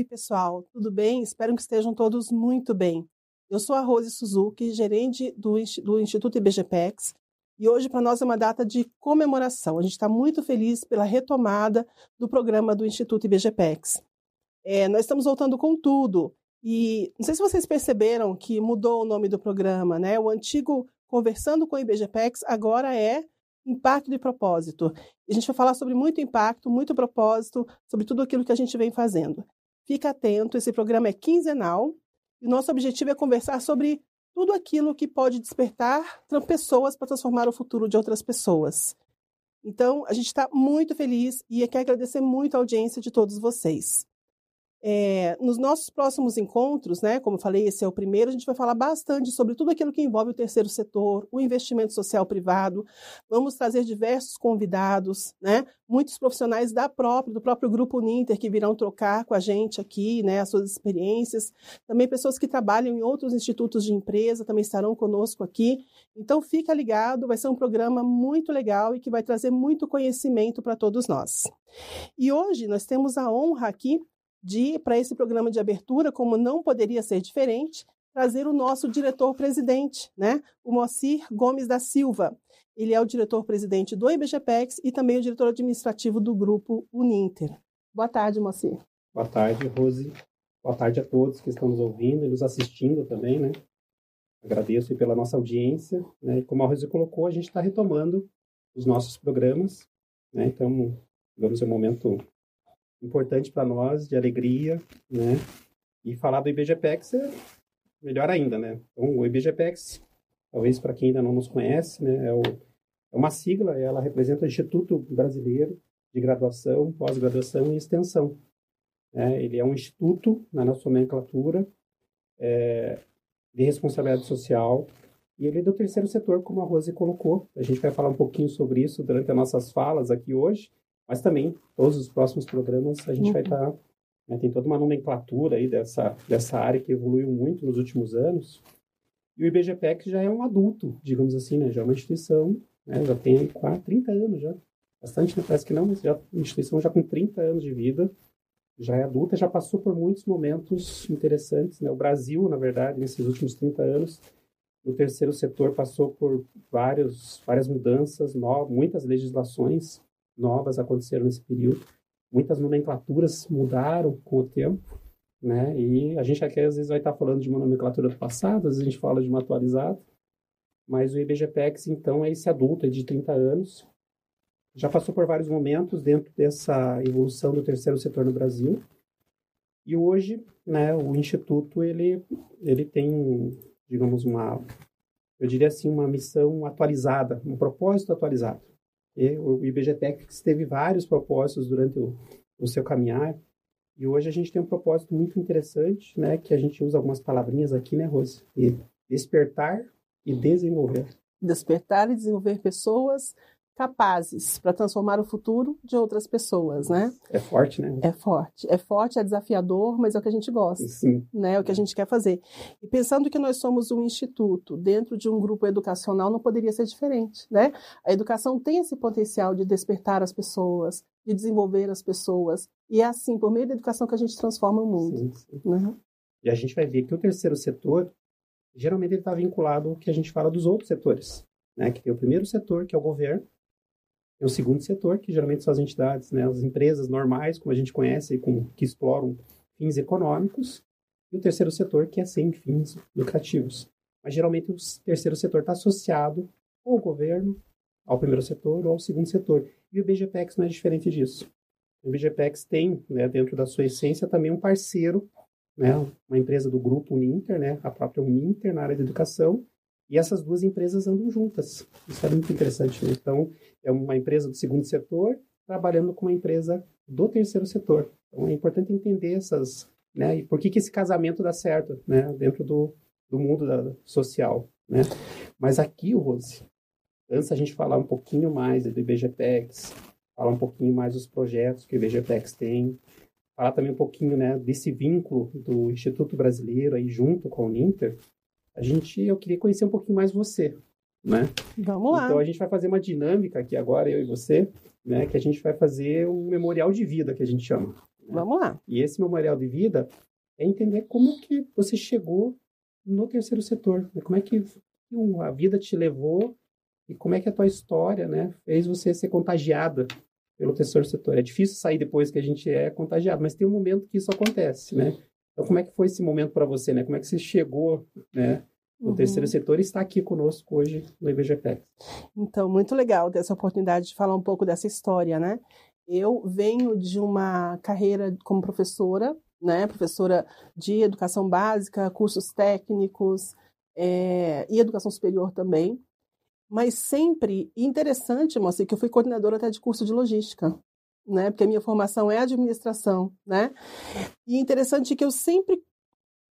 Oi, pessoal, tudo bem? Espero que estejam todos muito bem. Eu sou a Rose Suzuki, gerente do, Instituto IBGPEX, e hoje para nós é uma data de comemoração. A gente está muito feliz pela retomada do programa do Instituto IBGPEX. É, nós estamos voltando com tudo, e não sei se vocês perceberam que mudou o nome do programa, né? O antigo Conversando com o IBGPEX agora é Impacto e Propósito. A gente vai falar sobre muito impacto, muito propósito, sobre tudo aquilo que a gente vem fazendo. Fica atento, esse programa é quinzenal e nosso objetivo é conversar sobre tudo aquilo que pode despertar pessoas para transformar o futuro de outras pessoas. Então, a gente está muito feliz e quer agradecer muito a audiência de todos vocês. É, nos nossos próximos encontros, né, como eu falei, esse é o primeiro, a gente vai falar bastante sobre tudo aquilo que envolve o terceiro setor, o investimento social privado. Vamos trazer diversos convidados, né, muitos profissionais da própria, do próprio Grupo Uninter que virão trocar com a gente aqui né, as suas experiências. Também pessoas que trabalham em outros institutos de empresa também estarão conosco aqui. Então, fica ligado, vai ser um programa muito legal e que vai trazer muito conhecimento para todos nós. E hoje nós temos a honra aqui de, para esse programa de abertura, como não poderia ser diferente, trazer o nosso diretor-presidente, né? o Moacir Gomes da Silva. Ele é o diretor-presidente do IBGPEX e também o diretor administrativo do grupo Uninter. Boa tarde, Moacir. Boa tarde, Rose. Boa tarde a todos que estão nos ouvindo e nos assistindo também, né? Agradeço pela nossa audiência, né? E como a Rose colocou, a gente está retomando os nossos programas, né? Então, digamos, é um momento importante para nós, de alegria, né? E falar do IBGPEX é melhor ainda, né? Então, o IBGPEX, talvez para quem ainda não nos conhece, né, é, o, é uma sigla, ela representa o Instituto Brasileiro de Graduação, Pós-Graduação e Extensão. É, ele é um instituto, na nossa nomenclatura, é, de responsabilidade social, e ele é do terceiro setor, como a Rose colocou. A gente vai falar um pouquinho sobre isso durante as nossas falas aqui hoje, mas também, todos os próximos programas, a gente uhum. vai estar. Tá, né, tem toda uma nomenclatura aí dessa, dessa área que evoluiu muito nos últimos anos. E o IBGPEC já é um adulto, digamos assim, né? Já é uma instituição, né? já tem quase 30 anos já. Bastante, né? parece que não, mas já uma instituição já com 30 anos de vida, já é adulta, já passou por muitos momentos interessantes, né? O Brasil, na verdade, nesses últimos 30 anos, o terceiro setor passou por vários, várias mudanças, novas, muitas legislações, novas aconteceram nesse período. Muitas nomenclaturas mudaram com o tempo, né? E a gente aqui às vezes vai estar falando de uma nomenclatura do passado, às vezes a gente fala de uma atualizada. Mas o IBGPEX, então, é esse adulto é de 30 anos. Já passou por vários momentos dentro dessa evolução do terceiro setor no Brasil. E hoje, né, o Instituto, ele, ele tem, digamos, uma, eu diria assim, uma missão atualizada, um propósito atualizado. E o IBGTEC teve vários propósitos durante o, o seu caminhar. E hoje a gente tem um propósito muito interessante, né? Que a gente usa algumas palavrinhas aqui, né, Rose? E despertar e desenvolver. Despertar e desenvolver pessoas capazes para transformar o futuro de outras pessoas, né? É forte, né? É forte. É forte, é desafiador, mas é o que a gente gosta. Sim. Né? É o que a gente quer fazer. E pensando que nós somos um instituto dentro de um grupo educacional, não poderia ser diferente, né? A educação tem esse potencial de despertar as pessoas, de desenvolver as pessoas. E é assim, por meio da educação que a gente transforma o mundo. Sim, sim. Né? E a gente vai ver que o terceiro setor, geralmente ele está vinculado ao que a gente fala dos outros setores. Né? Que tem o primeiro setor, que é o governo, tem o segundo setor, que geralmente são as entidades, né, as empresas normais, como a gente conhece, com, que exploram fins econômicos, e o terceiro setor, que é sem fins lucrativos. Mas geralmente o terceiro setor está associado ao governo, ao primeiro setor ou ao segundo setor. E o BGPEX não é diferente disso. O BGPEX tem, né, dentro da sua essência, também um parceiro, né, uma empresa do grupo Uninter, né, a própria Uninter na área de educação, e essas duas empresas andam juntas. Isso é muito interessante. Né? Então, é uma empresa do segundo setor trabalhando com uma empresa do terceiro setor. Então, é importante entender essas, né? E por que, que esse casamento dá certo, né? Dentro do, do mundo da, social, né? Mas aqui, Rose, antes a gente falar um pouquinho mais do IBGPEX, falar um pouquinho mais dos projetos que o IBGPEX tem, falar também um pouquinho, né, desse vínculo do Instituto Brasileiro aí junto com o Ninter, a gente, eu queria conhecer um pouquinho mais você, né? Vamos lá. Então a gente vai fazer uma dinâmica aqui agora, eu e você, né? Que a gente vai fazer um memorial de vida, que a gente chama. Vamos lá. E esse memorial de vida é entender como que você chegou no terceiro setor, né? como é que a vida te levou e como é que a tua história, né, fez você ser contagiada pelo terceiro setor. É difícil sair depois que a gente é contagiado, mas tem um momento que isso acontece, né? Então, como é que foi esse momento para você, né? Como é que você chegou, né, no uhum. terceiro setor e está aqui conosco hoje no IBGPEX? Então, muito legal ter essa oportunidade de falar um pouco dessa história, né? Eu venho de uma carreira como professora, né? Professora de educação básica, cursos técnicos é, e educação superior também mas sempre interessante, moça, que eu fui coordenadora até de curso de logística, né? Porque a minha formação é administração, né? E interessante que eu sempre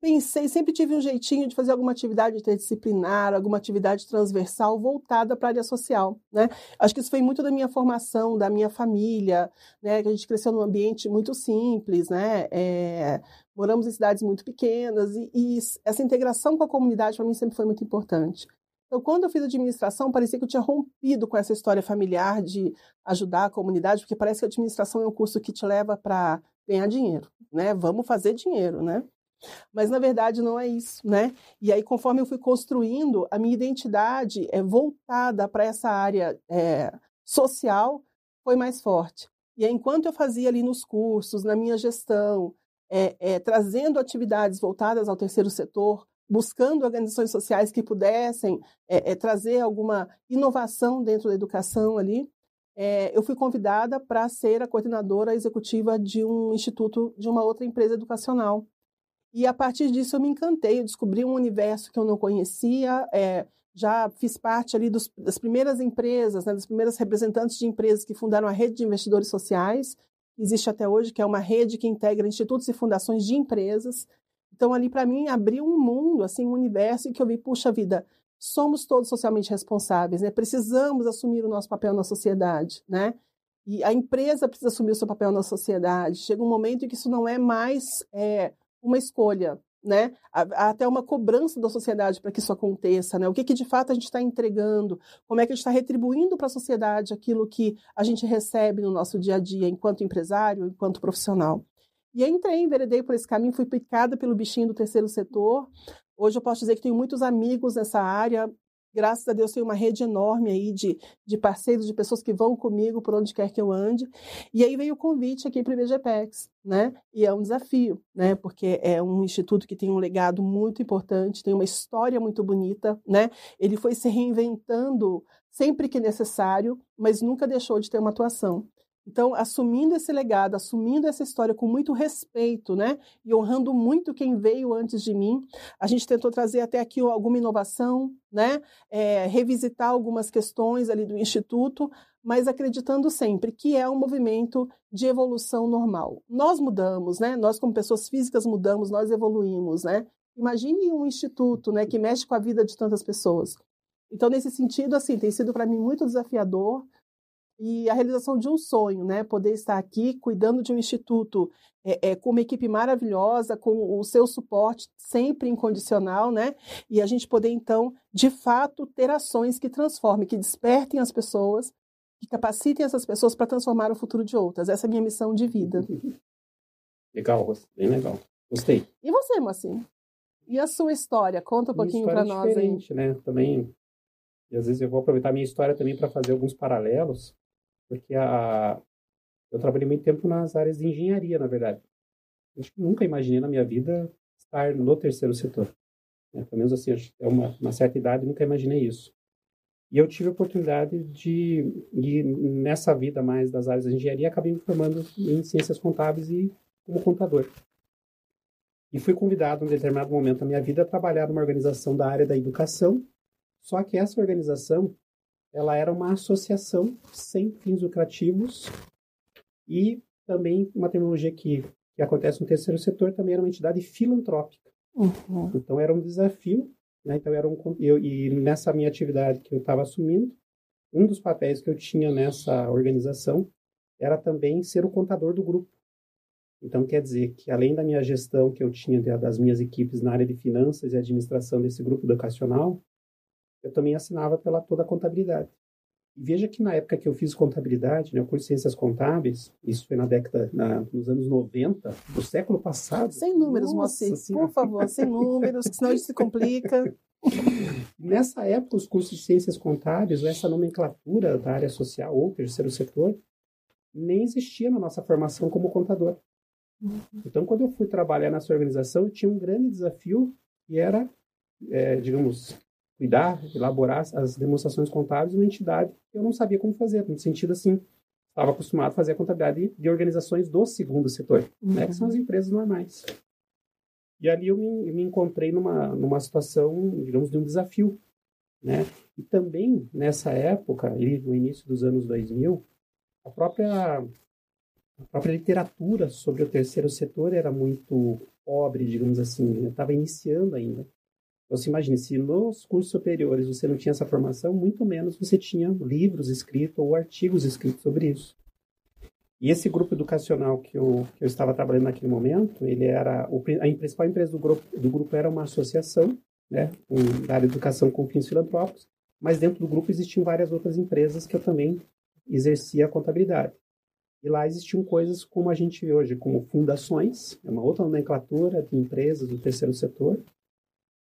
pensei, sempre tive um jeitinho de fazer alguma atividade interdisciplinar, alguma atividade transversal voltada para a área social, né? Acho que isso foi muito da minha formação, da minha família, né? Que a gente cresceu num ambiente muito simples, né? É, moramos em cidades muito pequenas e, e essa integração com a comunidade para mim sempre foi muito importante. Então, quando eu fiz administração, parecia que eu tinha rompido com essa história familiar de ajudar a comunidade, porque parece que a administração é um curso que te leva para ganhar dinheiro, né? Vamos fazer dinheiro, né? Mas na verdade não é isso, né? E aí, conforme eu fui construindo, a minha identidade é voltada para essa área é, social foi mais forte. E aí, enquanto eu fazia ali nos cursos, na minha gestão, é, é, trazendo atividades voltadas ao terceiro setor, buscando organizações sociais que pudessem é, é, trazer alguma inovação dentro da educação ali, é, eu fui convidada para ser a coordenadora executiva de um instituto de uma outra empresa educacional. E a partir disso eu me encantei, eu descobri um universo que eu não conhecia, já fiz parte ali dos, das primeiras empresas, né, das primeiras representantes de empresas que fundaram a rede de investidores sociais, que existe até hoje, que é uma rede que integra institutos e fundações de empresas, então, ali, para mim, abriu um mundo, assim, um universo em que eu vi, puxa vida, somos todos socialmente responsáveis, né? Precisamos assumir o nosso papel na sociedade, né? E a empresa precisa assumir o seu papel na sociedade. Chega um momento em que isso não é mais é, uma escolha, né? Há até uma cobrança da sociedade para que isso aconteça, né? O que, que de fato a gente está entregando? Como é que a gente está retribuindo para a sociedade aquilo que a gente recebe no nosso dia a dia, enquanto empresário, enquanto profissional? E entrei, enveredei por esse caminho, fui picada pelo bichinho do terceiro setor. Hoje eu posso dizer que tenho muitos amigos nessa área. Graças a Deus tenho uma rede enorme aí de, de parceiros, de pessoas que vão comigo por onde quer que eu ande. E aí veio o convite aqui para o IBGPEX, né? E é um desafio, né? Porque é um instituto que tem um legado muito importante, tem uma história muito bonita, né? Ele foi se reinventando sempre que necessário, mas nunca deixou de ter uma atuação. Então, assumindo esse legado, assumindo essa história com muito respeito, né? E honrando muito quem veio antes de mim, a gente tentou trazer até aqui alguma inovação, né? É, revisitar algumas questões ali do Instituto, mas acreditando sempre que é um movimento de evolução normal. Nós mudamos, né? Nós, como pessoas físicas, mudamos, nós evoluímos, né? Imagine um instituto, né, que mexe com a vida de tantas pessoas. Então, nesse sentido, assim, tem sido para mim muito desafiador, e a realização de um sonho, né? Poder estar aqui cuidando de um instituto é, é, com uma equipe maravilhosa, com o seu suporte sempre incondicional, né? E a gente poder, então, de fato, ter ações que transformem, que despertem as pessoas, que capacitem essas pessoas para transformar o futuro de outras. Essa é a minha missão de vida. Legal, bem legal. Gostei. E você, Moacir? E a sua história? Conta um pouquinho para nós diferente, aí. né? Também, e às vezes eu vou aproveitar a minha história também para fazer alguns paralelos porque a, eu trabalhei muito tempo nas áreas de engenharia, na verdade. Eu nunca imaginei na minha vida estar no terceiro setor. Né? Pelo menos assim, é uma, uma certa idade, nunca imaginei isso. E eu tive a oportunidade de, ir nessa vida mais das áreas de engenharia, acabei me formando em ciências contábeis e como contador. E fui convidado, em determinado momento da minha vida, a trabalhar numa organização da área da educação. Só que essa organização, ela era uma associação sem fins lucrativos e também uma tecnologia que, que acontece no terceiro setor também era uma entidade filantrópica. Uhum. Então era um desafio, né? Então era um eu, e nessa minha atividade que eu estava assumindo, um dos papéis que eu tinha nessa organização era também ser o contador do grupo. Então quer dizer que além da minha gestão que eu tinha das minhas equipes na área de finanças e administração desse grupo educacional, eu também assinava pela toda a contabilidade. Veja que na época que eu fiz contabilidade, né, eu curso ciências contábeis, isso foi na década, na, nos anos 90 do século passado. Sem números, Moacir, por favor, sem números, senão gente se complica. Nessa época, os cursos de ciências contábeis, essa nomenclatura da área social ou terceiro setor, nem existia na nossa formação como contador. Uhum. Então, quando eu fui trabalhar nessa organização, eu tinha um grande desafio que era, é, digamos, cuidar, elaborar as demonstrações contábeis de uma entidade que eu não sabia como fazer, no sentido assim, estava acostumado a fazer a contabilidade de organizações do segundo setor, uhum. né, que são as uhum. empresas normais. E ali eu me, me, encontrei numa, numa situação, digamos, de um desafio, né? E também, nessa época, ali no início dos anos 2000, a própria, a própria literatura sobre o terceiro setor era muito pobre, digamos assim, estava né? iniciando ainda. Você imagine, se nos cursos superiores você não tinha essa formação, muito menos você tinha livros escritos ou artigos escritos sobre isso. E esse grupo educacional que eu, que eu estava trabalhando naquele momento, ele era o, a principal empresa do grupo, do grupo era uma associação, né, um, da área de educação com fins filantrópicos, mas dentro do grupo existiam várias outras empresas que eu também exercia a contabilidade. E lá existiam coisas como a gente vê hoje, como fundações, é uma outra nomenclatura de empresas do terceiro setor,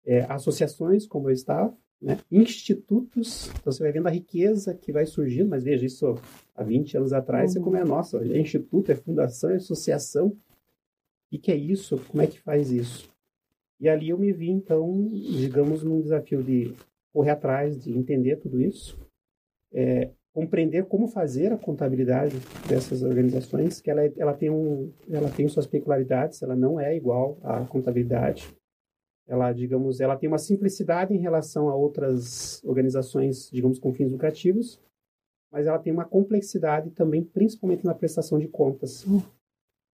é, associações, como eu estava, né? institutos. Então você vai vendo a riqueza que vai surgindo, mas veja, isso há 20 anos atrás, uhum. você como é, nossa, é instituto, é fundação, é associação. O que é isso? Como é que faz isso? E ali eu me vi, então, digamos, num desafio de correr atrás, de entender tudo isso, é, compreender como fazer a contabilidade dessas organizações, que ela, ela, tem um, ela tem suas peculiaridades, ela não é igual à contabilidade ela, digamos, ela tem uma simplicidade em relação a outras organizações, digamos, com fins lucrativos, mas ela tem uma complexidade também, principalmente na prestação de contas.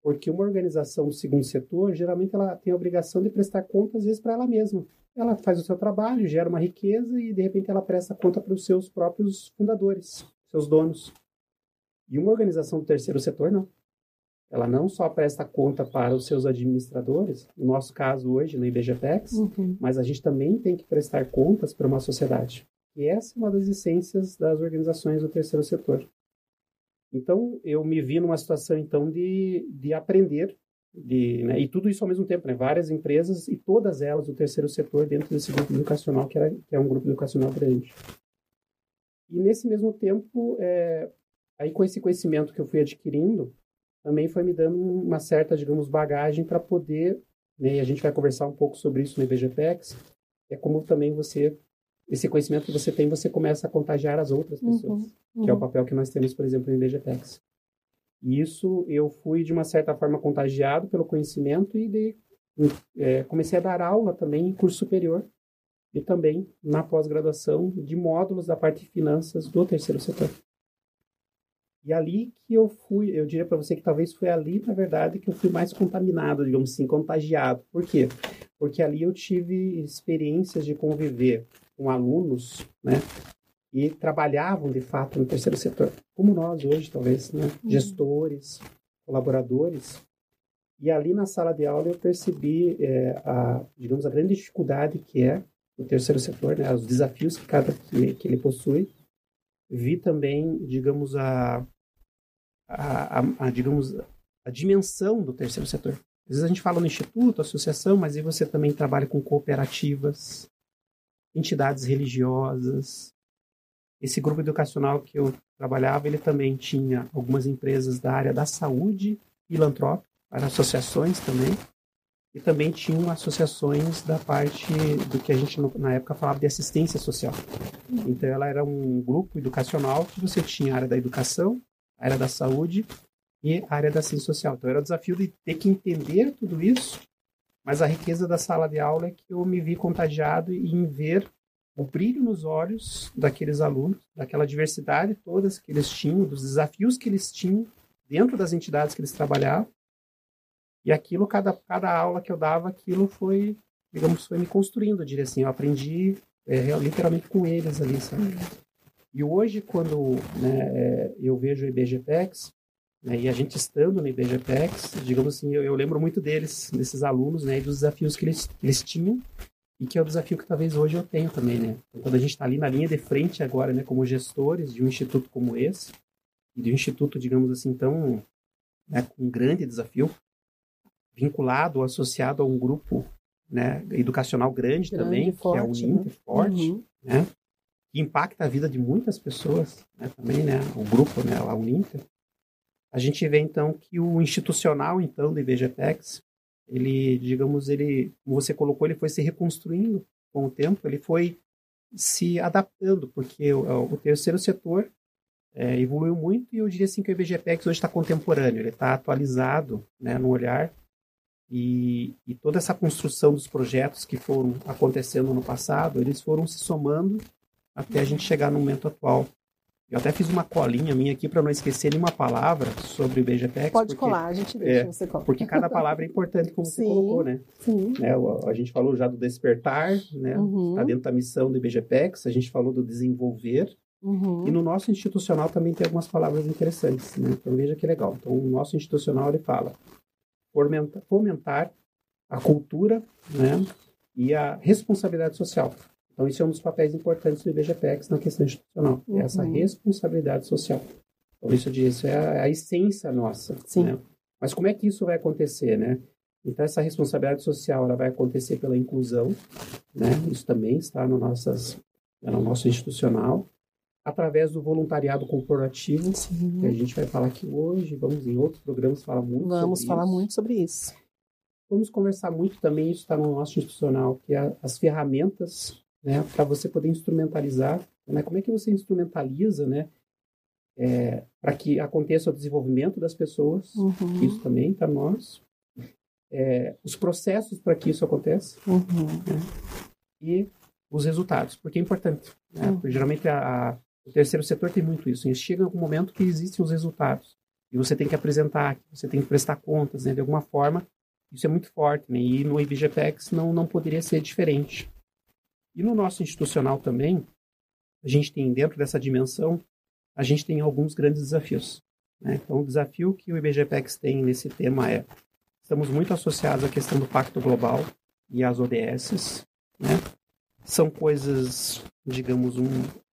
Porque uma organização do segundo setor, geralmente ela tem a obrigação de prestar contas, às vezes, para ela mesma. Ela faz o seu trabalho, gera uma riqueza e, de repente, ela presta conta para os seus próprios fundadores, seus donos. E uma organização do terceiro setor, não ela não só presta conta para os seus administradores, no nosso caso hoje no IBGPEX, uhum. mas a gente também tem que prestar contas para uma sociedade. E essa é uma das essências das organizações do terceiro setor. Então, eu me vi numa situação, então, de, de aprender, de, né, e tudo isso ao mesmo tempo, né, várias empresas e todas elas do terceiro setor dentro desse grupo educacional, que, era, que é um grupo educacional grande. E nesse mesmo tempo, é, aí com esse conhecimento que eu fui adquirindo, também foi me dando uma certa, digamos, bagagem para poder, né, e a gente vai conversar um pouco sobre isso no IBGPEX, é como também você, esse conhecimento que você tem, você começa a contagiar as outras uhum, pessoas, uhum, uhum. que é o papel que nós temos, por exemplo, no IBGPEX. E isso eu fui, de uma certa forma, contagiado pelo conhecimento e de, é, comecei a dar aula também em curso superior e também na pós-graduação de módulos da parte de finanças do terceiro setor. E ali que eu fui, eu diria para você que talvez foi ali, na verdade, que eu fui mais contaminado, digamos assim, contagiado. Por quê? Porque ali eu tive experiências de conviver com alunos, né? E trabalhavam, de fato, no terceiro setor, como nós hoje, talvez, né? Uhum. Gestores, colaboradores. E ali na sala de aula eu percebi, é, a, digamos, a grande dificuldade que é o terceiro setor, né? Os desafios que, cada, que, que ele possui vi também, digamos, a, a, a, a, digamos, a dimensão do terceiro setor. Às vezes a gente fala no instituto, associação, mas aí você também trabalha com cooperativas, entidades religiosas. Esse grupo educacional que eu trabalhava, ele também tinha algumas empresas da área da saúde, filantrópica, para associações também, e também tinham associações da parte do que a gente na época falava de assistência social. Então ela era um grupo educacional que você tinha a área da educação, a área da saúde e a área da ciência social. Então era o desafio de ter que entender tudo isso, mas a riqueza da sala de aula é que eu me vi contagiado em ver o brilho nos olhos daqueles alunos, daquela diversidade toda que eles tinham, dos desafios que eles tinham dentro das entidades que eles trabalhavam. E aquilo, cada, cada aula que eu dava, aquilo foi, digamos, foi me construindo, eu diria assim. Eu aprendi é, literalmente com eles ali, sabe? E hoje, quando né, é, eu vejo o IBGPEX, né, e a gente estando no IBGPEX, digamos assim, eu, eu, lembro muito deles, desses alunos, né, e dos desafios que eles, eles tinham, e que é o desafio que talvez hoje eu tenho também, né? Quando a gente está ali na linha de frente agora, né, como gestores de um instituto como esse, e de um instituto, digamos assim, tão né, com um grande desafio, vinculado ou associado a um grupo né, educacional grande, grande também, forte, que é o Uninter, né? forte, uhum. né? Que impacta a vida de muitas pessoas, né, também, né? O grupo, né, a Uninter. A gente vê, então, que o institucional, então, do IBGPEX, ele, digamos, ele, como você colocou, ele foi se reconstruindo com o tempo, ele foi se adaptando, porque o, o terceiro setor é, evoluiu muito e eu diria assim que o IBGPEX hoje está contemporâneo, ele está atualizado né, no olhar e, e, toda essa construção dos projetos que foram acontecendo no passado, eles foram se somando até a gente chegar no momento atual. Eu até fiz uma colinha minha aqui para não esquecer nenhuma palavra sobre o BGPEX. Pode porque, colar, a gente deixa, é, você cola. Porque cada palavra é importante, como sim, você colocou, né? Sim. Né, a gente falou já do despertar, né? Uhum. Está dentro da missão do IBGPEX. A gente falou do desenvolver. Uhum. E no nosso institucional também tem algumas palavras interessantes, né? Então veja que legal. Então o nosso institucional ele fala fomentar a cultura, né? E a responsabilidade social. Então, isso é um dos papéis importantes do IBGPEX na questão institucional, é uhum. essa responsabilidade social. Então, isso, isso é a, a essência nossa. Sim. Né? Mas como é que isso vai acontecer, né? Então, essa responsabilidade social ela vai acontecer pela inclusão, né? Isso também está no, nossas, no nosso institucional. Através do voluntariado corporativo, Sim. que a gente vai falar aqui hoje, vamos em outros programas falar muito Vamos falar isso. muito sobre isso. Vamos conversar muito também, isso está no nosso institucional, que é as ferramentas né, para você poder instrumentalizar, né, como é que você instrumentaliza, né, é, para que aconteça o desenvolvimento das pessoas, uhum. isso também está nós, é, os processos para que isso aconteça uhum. né, e os resultados, porque é importante, né, uhum. porque geralmente a, a, o terceiro setor tem muito isso, e chega um momento que existem os resultados e você tem que apresentar, você tem que prestar contas, né, de alguma forma, isso é muito forte, né, e no IBGPEX não, não poderia ser diferente. E no nosso institucional também, a gente tem, dentro dessa dimensão, a gente tem alguns grandes desafios. Né? Então, o desafio que o IBGPEX tem nesse tema é: estamos muito associados à questão do Pacto Global e às ODS. Né? São coisas, digamos, um,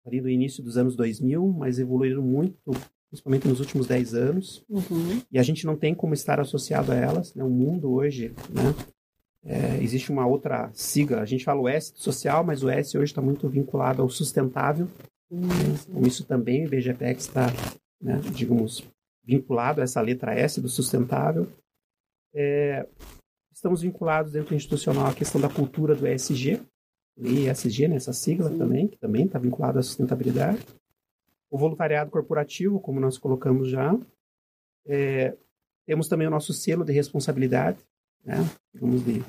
ali do início dos anos 2000, mas evoluíram muito, principalmente nos últimos 10 anos. Uhum. E a gente não tem como estar associado a elas. Né? O mundo hoje né, é, existe uma outra sigla, a gente fala o S social, mas o S hoje está muito vinculado ao sustentável. Com isso também o IBGPEX está, né, digamos, vinculado a essa letra S do sustentável. É, estamos vinculados dentro do institucional à questão da cultura do ESG, ESG, né, essa sigla Sim. também, que também está vinculado à sustentabilidade. O voluntariado corporativo, como nós colocamos já. É, temos também o nosso selo de responsabilidade, né, digamos, de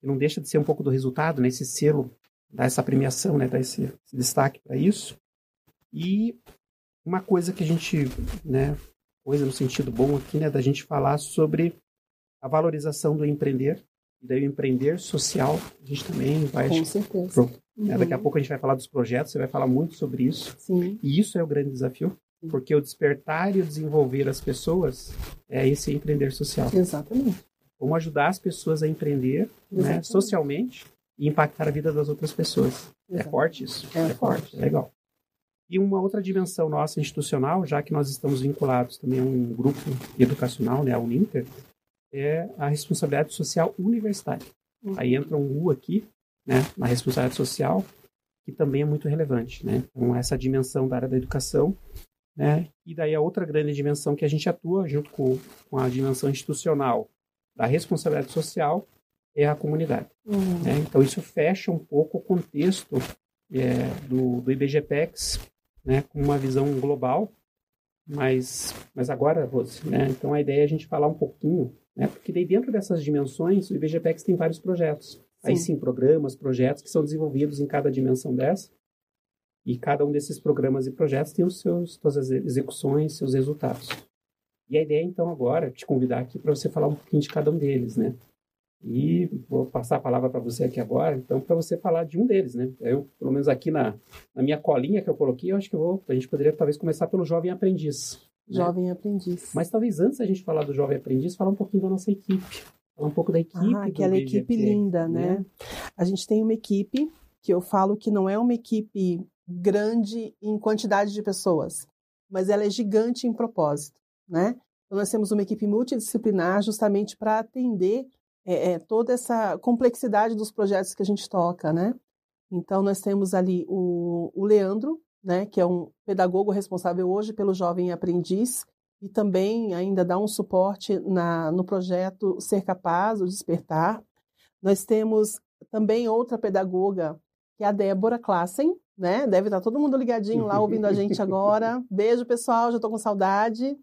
que não deixa de ser um pouco do resultado, né? Esse selo, dar essa premiação, né? Dar esse, esse destaque para isso. E uma coisa que a gente, né? Coisa no sentido bom aqui, né? Da gente falar sobre a valorização do empreender. E daí o empreender social, a gente também vai... Com certeza. Pro, né? Daqui a uhum. pouco a gente vai falar dos projetos, você vai falar muito sobre isso. Sim. E isso é o grande desafio. Porque o despertar e o desenvolver as pessoas é esse empreender social. Exatamente. Como ajudar as pessoas a empreender né, socialmente e impactar a vida das outras pessoas. É Exato. É forte isso? É, é forte. forte. Legal. E uma outra dimensão nossa institucional, já que nós estamos vinculados também a um grupo educacional, né, a Uninter, é a responsabilidade social universitária. Uhum. Aí entra um U aqui, né, na responsabilidade social, que também é muito relevante, né? Então, essa dimensão da área da educação, né? E daí a outra grande dimensão que a gente atua junto com, com a dimensão institucional da responsabilidade social é a comunidade. Uhum. Né? Então, isso fecha um pouco o contexto é, do, do IBGPEX, né, com uma visão global, mas, mas agora, Rose, né, então a ideia é a gente falar um pouquinho, né, porque daí dentro dessas dimensões, o IBGPEX tem vários projetos. Sim. Aí sim, programas, projetos que são desenvolvidos em cada dimensão dessa, e cada um desses programas e projetos tem os seus, suas execuções, seus resultados. E a ideia, então, agora, é te convidar aqui para você falar um pouquinho de cada um deles, né? E vou passar a palavra para você aqui agora, então, para você falar de um deles, né? Eu, pelo menos aqui na, na minha colinha que eu coloquei, eu acho que eu vou, a gente poderia talvez começar pelo Jovem Aprendiz. Né? Jovem Aprendiz. Mas talvez antes a gente falar do Jovem Aprendiz, falar um pouquinho da nossa equipe. Falar um pouco da equipe. Ah, aquela equipe linda, né? né? A gente tem uma equipe que eu falo que não é uma equipe grande em quantidade de pessoas, mas ela é gigante em propósito, né? Então, nós temos uma equipe multidisciplinar justamente para atender é, é, toda essa complexidade dos projetos que a gente toca, né? Então, nós temos ali o, o Leandro, né, que é um pedagogo responsável hoje pelo jovem aprendiz e também ainda dá um suporte na, no projeto Ser Capaz, o Despertar. Nós temos também outra pedagoga, que é a Débora Klassen, né? Deve estar todo mundo ligadinho lá ouvindo a gente agora. Beijo, pessoal, já estou com saudade.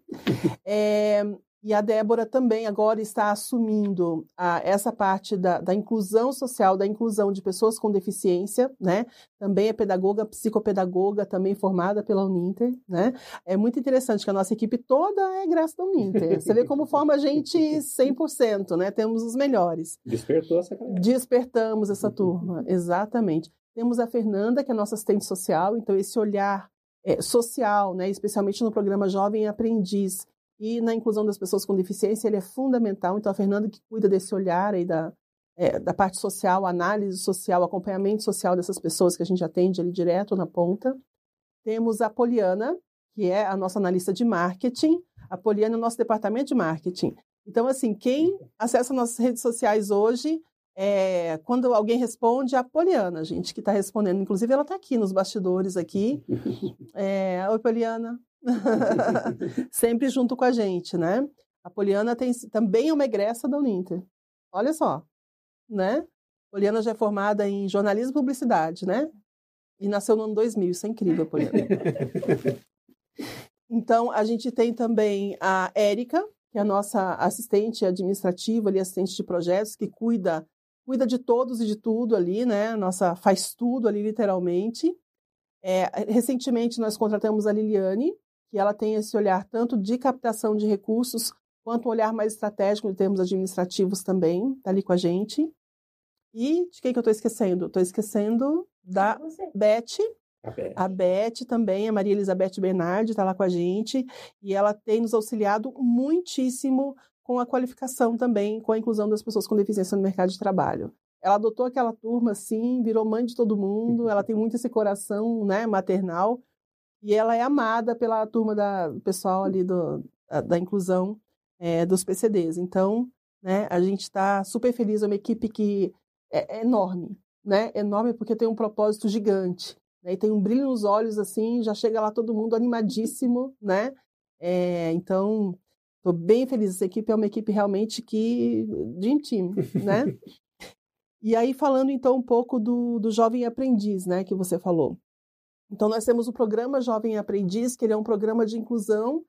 É, e a Débora também agora está assumindo a, essa parte da, da, inclusão social, da inclusão de pessoas com deficiência, né? Também é pedagoga, psicopedagoga, também formada pela Uninter, né? É muito interessante que a nossa equipe toda é graça da Uninter. Você vê como forma a gente 100%, né? Temos os melhores. Despertou essa galera. Despertamos essa turma, exatamente. Temos a Fernanda, que é nossa assistente social, então esse olhar é, social, né? Especialmente no programa Jovem Aprendiz, e na inclusão das pessoas com deficiência ele é fundamental. Então, a Fernanda que cuida desse olhar aí da, é, da parte social, análise social, acompanhamento social dessas pessoas que a gente atende ali direto na ponta. Temos a Poliana, que é a nossa analista de marketing. A Poliana é o nosso departamento de marketing. Então, assim, quem acessa nossas redes sociais hoje, é, quando alguém responde, é a Poliana, gente, que está respondendo. Inclusive, ela está aqui nos bastidores aqui. É, Oi, Poliana. Sempre junto com a gente, né? A Poliana tem, também é uma egressa da Uninter. Olha só, né? Poliana já é formada em jornalismo e publicidade, né? E nasceu no ano 2000, isso é incrível, Poliana. então, a gente tem também a Érica, que é a nossa assistente administrativa, ali, assistente de projetos, que cuida cuida de todos e de tudo ali, né? Nossa, faz tudo ali, literalmente. É, recentemente, nós contratamos a Liliane, que ela tem esse olhar tanto de captação de recursos, quanto um olhar mais estratégico em termos administrativos também, está ali com a gente. E de quem que eu estou esquecendo? Estou esquecendo da Beth. A Beth. a Beth também, a Maria Elizabeth Bernardi está lá com a gente, e ela tem nos auxiliado muitíssimo com a qualificação também, com a inclusão das pessoas com deficiência no mercado de trabalho. Ela adotou aquela turma assim, virou mãe de todo mundo, ela tem muito esse coração né, maternal, e ela é amada pela turma da pessoal ali do, da, da inclusão é, dos PCDs. Então, né, a gente está super feliz, é uma equipe que é, é, enorme, né? Enorme porque tem um propósito gigante. Né? E tem um brilho nos olhos, assim, já chega lá todo mundo animadíssimo, né? É, então, estou bem feliz. Essa equipe é uma equipe realmente que de time, né? e aí, falando então um pouco do, do jovem aprendiz, né, que você falou. Então, nós temos o programa Jovem Aprendiz, que ele é um programa de inclusão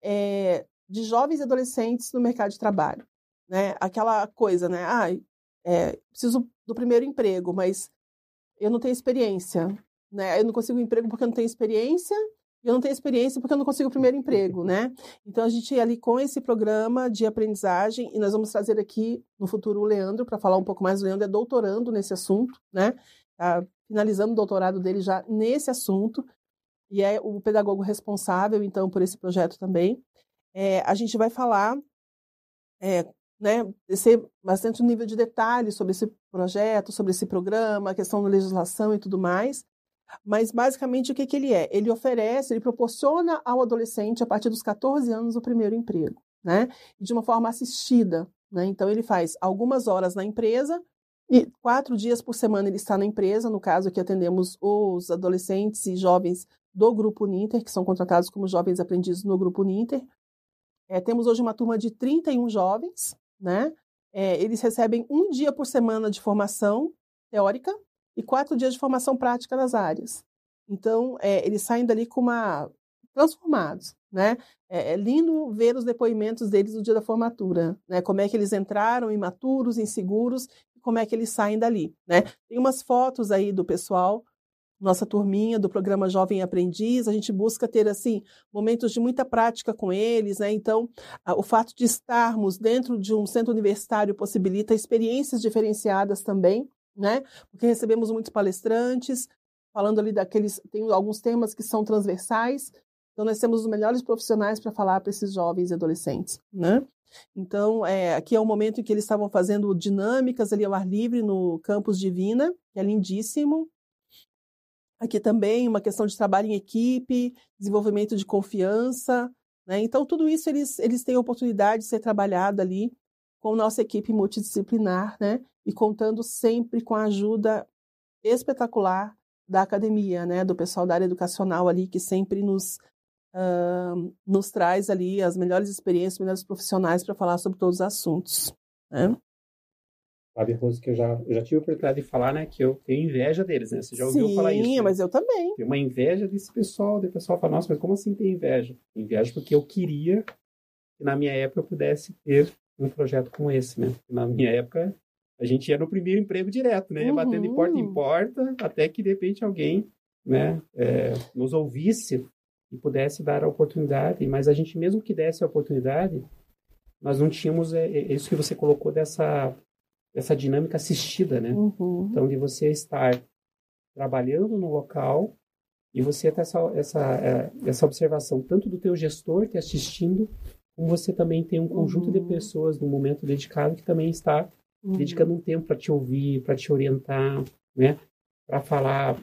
é, de jovens e adolescentes no mercado de trabalho. Né? Aquela coisa, né? Ah, é, preciso do primeiro emprego, mas eu não tenho experiência. Né? Eu não consigo um emprego porque eu não tenho experiência, e eu não tenho experiência porque eu não consigo o primeiro emprego, né? Então, a gente ali com esse programa de aprendizagem, e nós vamos trazer aqui no futuro o Leandro, para falar um pouco mais. O Leandro é doutorando nesse assunto, né? Tá finalizando o doutorado dele já nesse assunto, e é o pedagogo responsável, então, por esse projeto também. É, a gente vai falar, é, né, descer bastante nível de detalhes sobre esse projeto, sobre esse programa, a questão da legislação e tudo mais. Mas, basicamente, o que, que ele é? Ele oferece, ele proporciona ao adolescente, a partir dos 14 anos, o primeiro emprego, né? De uma forma assistida, né? Então, ele faz algumas horas na empresa, e quatro dias por semana ele está na empresa, no caso aqui atendemos os adolescentes e jovens do Grupo Ninter, que são contratados como jovens aprendizes no Grupo Ninter. É, temos hoje uma turma de 31 jovens, né? É, eles recebem um dia por semana de formação teórica e quatro dias de formação prática nas áreas. Então, é, eles saem dali com uma transformados, né? É, é, lindo ver os depoimentos deles no dia da formatura, né? Como é que eles entraram imaturos, inseguros como é que eles saem dali, né? Tem umas fotos aí do pessoal, nossa turminha do programa Jovem Aprendiz, a gente busca ter assim momentos de muita prática com eles, né? Então, o fato de estarmos dentro de um centro universitário possibilita experiências diferenciadas também, né? Porque recebemos muitos palestrantes falando ali daqueles tem alguns temas que são transversais. Então nós temos os melhores profissionais para falar para esses jovens e adolescentes, né? Então, é, aqui é o momento em que eles estavam fazendo dinâmicas ali ao ar livre no campus Divina, que é lindíssimo. Aqui também uma questão de trabalho em equipe, desenvolvimento de confiança. Né? Então, tudo isso eles, eles têm a oportunidade de ser trabalhado ali com nossa equipe multidisciplinar, né? E contando sempre com a ajuda espetacular da academia, né? Do pessoal da área educacional ali, que sempre nos, uh, nos traz ali as melhores experiências, os melhores profissionais para falar sobre todos os assuntos. Né? Fábio Rose, que eu já, eu já tive a oportunidade de falar, né, que eu tenho inveja deles, né? Você já ouviu Sim, falar isso? Sim, mas eu também. Tem uma inveja desse pessoal, o pessoal fala, nossa, mas como assim tem inveja? Inveja porque eu queria que na minha época eu pudesse ter um projeto como esse, né? Na minha época, a gente ia no primeiro emprego direto, né? Uhum. Batendo de porta em porta, até que de repente alguém, né, é, nos ouvisse e pudesse dar a oportunidade. Mas a gente, mesmo que desse a oportunidade, nós não tínhamos é, é isso que você colocou dessa essa dinâmica assistida, né? Uhum. Então, de você estar trabalhando no local e você ter essa, essa, é, essa observação tanto do teu gestor te assistindo, você também tem um conjunto uhum. de pessoas no momento dedicado que também está uhum. dedicando um tempo para te ouvir, para te orientar, né? Para falar,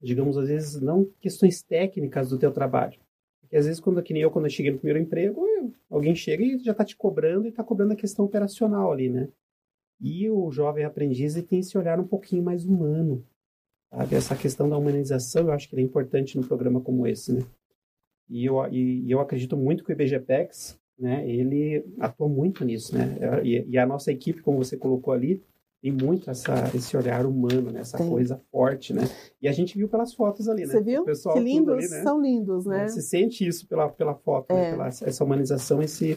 digamos, às vezes não questões técnicas do teu trabalho. Porque às vezes, quando que nem eu, quando eu cheguei no primeiro emprego, alguém chega e já está te cobrando e está cobrando a questão operacional ali, né? E o jovem aprendiz tem esse olhar um pouquinho mais humano. Sabe? Essa questão da humanização eu acho que é importante num programa como esse. Né? E, eu, e, e eu acredito muito que o IBGPEX né, ele atua muito nisso. Né? E, e, a nossa equipe, como você colocou ali, tem muito essa, esse olhar humano, né? essa tem. coisa forte. Né? E a gente viu pelas fotos ali. Né? Você viu? que lindos, ali, né? são lindos, né? Você sente isso pela, pela foto, né? é. né? pela, essa humanização, esse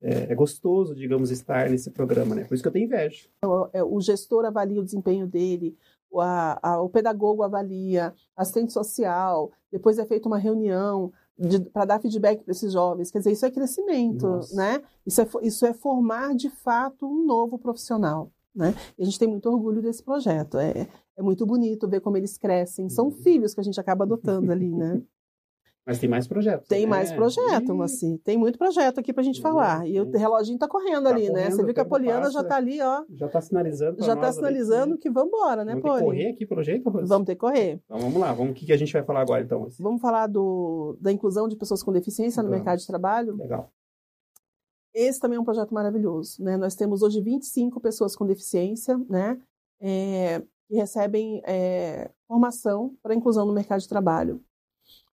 é, é, gostoso, digamos, estar nesse programa, né? Por isso que eu tenho inveja. O, é, o gestor avalia o desempenho dele, o, a, a, o pedagogo avalia, assistente social, depois é feita uma reunião para dar feedback para esses jovens. Quer dizer, isso é crescimento, Nossa. né? Isso é, isso é formar, de fato, um novo profissional. Né? E a gente tem muito orgulho desse projeto. É, é muito bonito ver como eles crescem. São uhum. filhos que a gente acaba adotando ali, né? Mas tem mais projetos. Tem né? mais projeto, e... assim. Tem muito projeto aqui pra gente e... falar. E o reloginho tá correndo tá ali, correndo, né? Você viu que a Poliana já tá ali, ó. Já tá sinalizando. Já tá sinalizando que vamos embora, né, Poli? Vamos ter que correr aqui pelo jeito, Rose? Vamos ter que correr. Então vamos lá. Vamos, o que, que a gente vai falar agora, então? Vamos falar do, da inclusão de pessoas com deficiência no mercado de trabalho. Legal. Esse também é um projeto maravilhoso, né? Nós temos hoje 25 pessoas com deficiência, né? É, que recebem é, formação para inclusão no mercado de trabalho.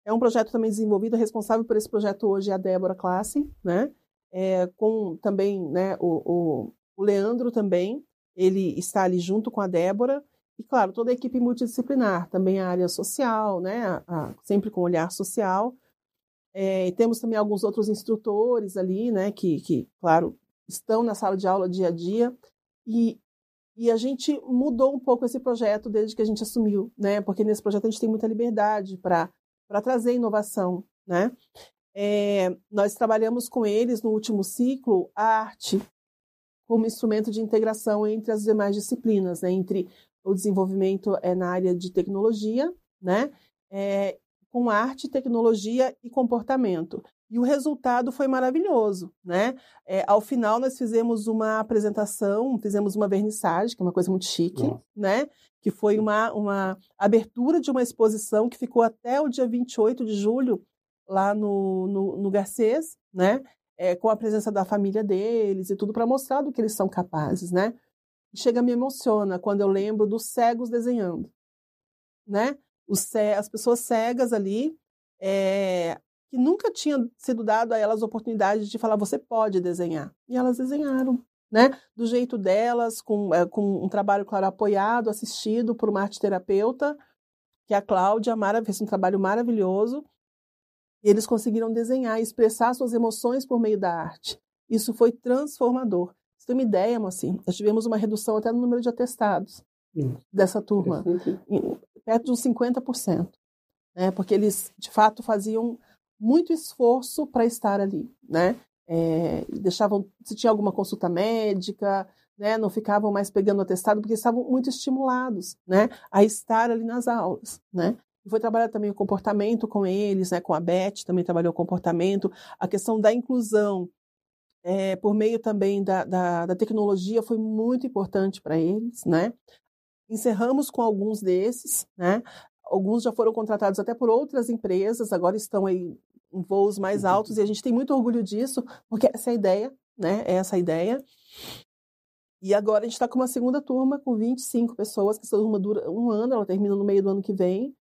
É um projeto também desenvolvido, responsável por esse projeto hoje é a Débora Classe, né? É, com também né, o, o, o, Leandro também, ele está ali junto com a Débora, e claro, toda a equipe multidisciplinar, também a área social, né, a, a, sempre com olhar social. É, e temos também alguns outros instrutores ali, né, que, que, claro, estão na sala de aula dia a dia, e, e a gente mudou um pouco esse projeto desde que a gente assumiu, né, porque nesse projeto a gente tem muita liberdade para para trazer inovação, né? É, nós trabalhamos com eles no último ciclo a arte como instrumento de integração entre as demais disciplinas, né? entre o desenvolvimento é, na área de tecnologia, né? É, com arte, tecnologia e comportamento. E o resultado foi maravilhoso, né? É, ao final nós fizemos uma apresentação, fizemos uma vernissagem, que é uma coisa muito chique, Nossa. né? Que foi uma, uma abertura de uma exposição que ficou até o dia 28 de julho lá no, no, no Garcês, né? É, com a presença da família deles e tudo para mostrar do que eles são capazes, né? Chega me emociona quando eu lembro dos cegos desenhando, né? Os, as pessoas cegas ali, é, que nunca tinha sido dado a elas a oportunidade de falar você pode desenhar. E elas desenharam, né? Do jeito delas, com, é, com um trabalho, claro, apoiado, assistido por uma arte terapeuta, que é a Cláudia Mara fez um trabalho maravilhoso. E eles conseguiram desenhar e expressar suas emoções por meio da arte. Isso foi transformador. Você tem uma ideia, assim, nós tivemos uma redução até no número de atestados dessa turma, perto de uns 50%. Né? Porque eles, de fato, faziam muito esforço para estar ali, né? É, deixavam, se tinha alguma consulta médica, né, não ficavam mais pegando atestado porque estavam muito estimulados, né, a estar ali nas aulas, né. Foi trabalhar também o comportamento com eles, né, com a Beth também trabalhou o comportamento, a questão da inclusão é, por meio também da, da, da tecnologia, foi muito importante para eles, né? Encerramos com alguns desses, né? Alguns já foram contratados até por outras empresas, agora estão aí voos mais altos e a gente tem muito orgulho disso, porque essa é a ideia, né? É essa a ideia. E agora a gente está com uma segunda turma com 25 pessoas, que essa turma dura um ano, ela termina no meio do ano que vem,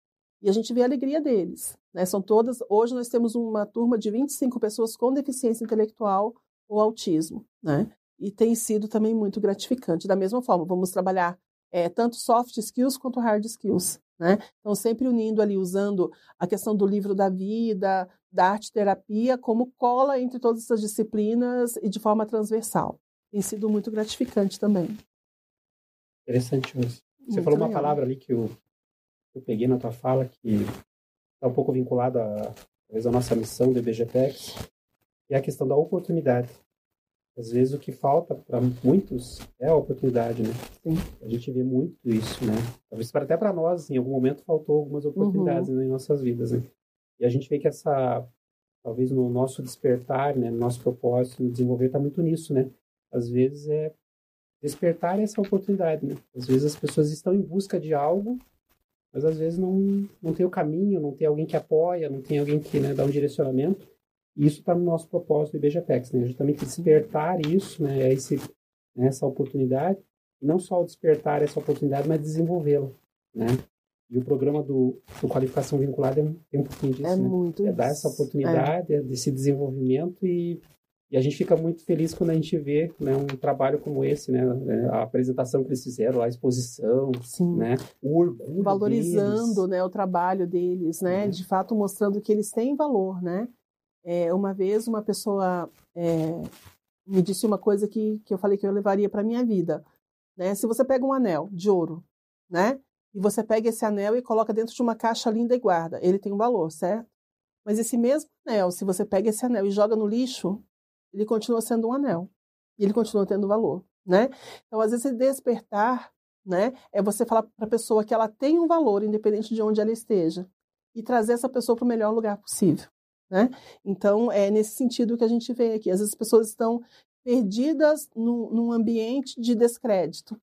e a gente vê a alegria deles. Né? São todas. Hoje nós temos uma turma de 25 pessoas com deficiência intelectual ou autismo, né? E tem sido também muito gratificante. Da mesma forma, vamos trabalhar é, tanto soft skills quanto hard skills. Né? Então, sempre unindo ali, usando a questão do livro da vida, da arte terapia, como cola entre todas essas disciplinas e de forma transversal. Tem sido muito gratificante também. Interessante isso. Você muito falou legal. uma palavra ali que eu, eu peguei na tua fala, que está um pouco vinculada talvez, a nossa missão do IBGPEX, que é a questão da oportunidade. Às vezes o que falta para muitos é a oportunidade, né? Sim. A gente vê muito isso, né? Talvez até para nós, assim, em algum momento faltou algumas oportunidades uhum. né, em nossas vidas, né? E a gente vê que essa, talvez no nosso despertar, né, no nosso propósito, no desenvolver, está muito nisso, né? Às vezes é despertar essa oportunidade, né? Às vezes as pessoas estão em busca de algo, mas às vezes não, não tem o caminho, não tem alguém que apoia, não tem alguém que né, dá um direcionamento. Isso está no nosso propósito do IBGPEX, né? Justamente despertar isso, né? Esse, né? essa oportunidade. não só despertar essa oportunidade, mas desenvolvê-la, né? E o programa do, do qualificação vinculada é, tem um pouquinho disso, é né? Muito é dar essa oportunidade, é. desse desenvolvimento e, e a gente fica muito feliz quando a gente vê né, um trabalho como esse, né? A apresentação que eles fizeram, a exposição, Sim. né? O orgulho Valorizando, deles. né, o trabalho deles, né? É. De fato mostrando que eles têm valor, né? É, uma vez uma pessoa é, me disse uma coisa que, que eu falei que eu levaria para minha vida. Né? Se você pega um anel de ouro, né? E você pega esse anel e coloca dentro de uma caixa linda e guarda, ele tem um valor, certo? Mas esse mesmo anel, se você pega esse anel e joga no lixo, ele continua sendo um anel. E ele continua tendo valor, né? Então, às vezes, despertar, né? É você falar para a pessoa que ela tem um valor, independente de onde ela esteja. E trazer essa pessoa para o melhor lugar possível. Né? Então, é nesse sentido que a gente vê aqui. Às vezes as pessoas estão perdidas no, num ambiente de descrédito.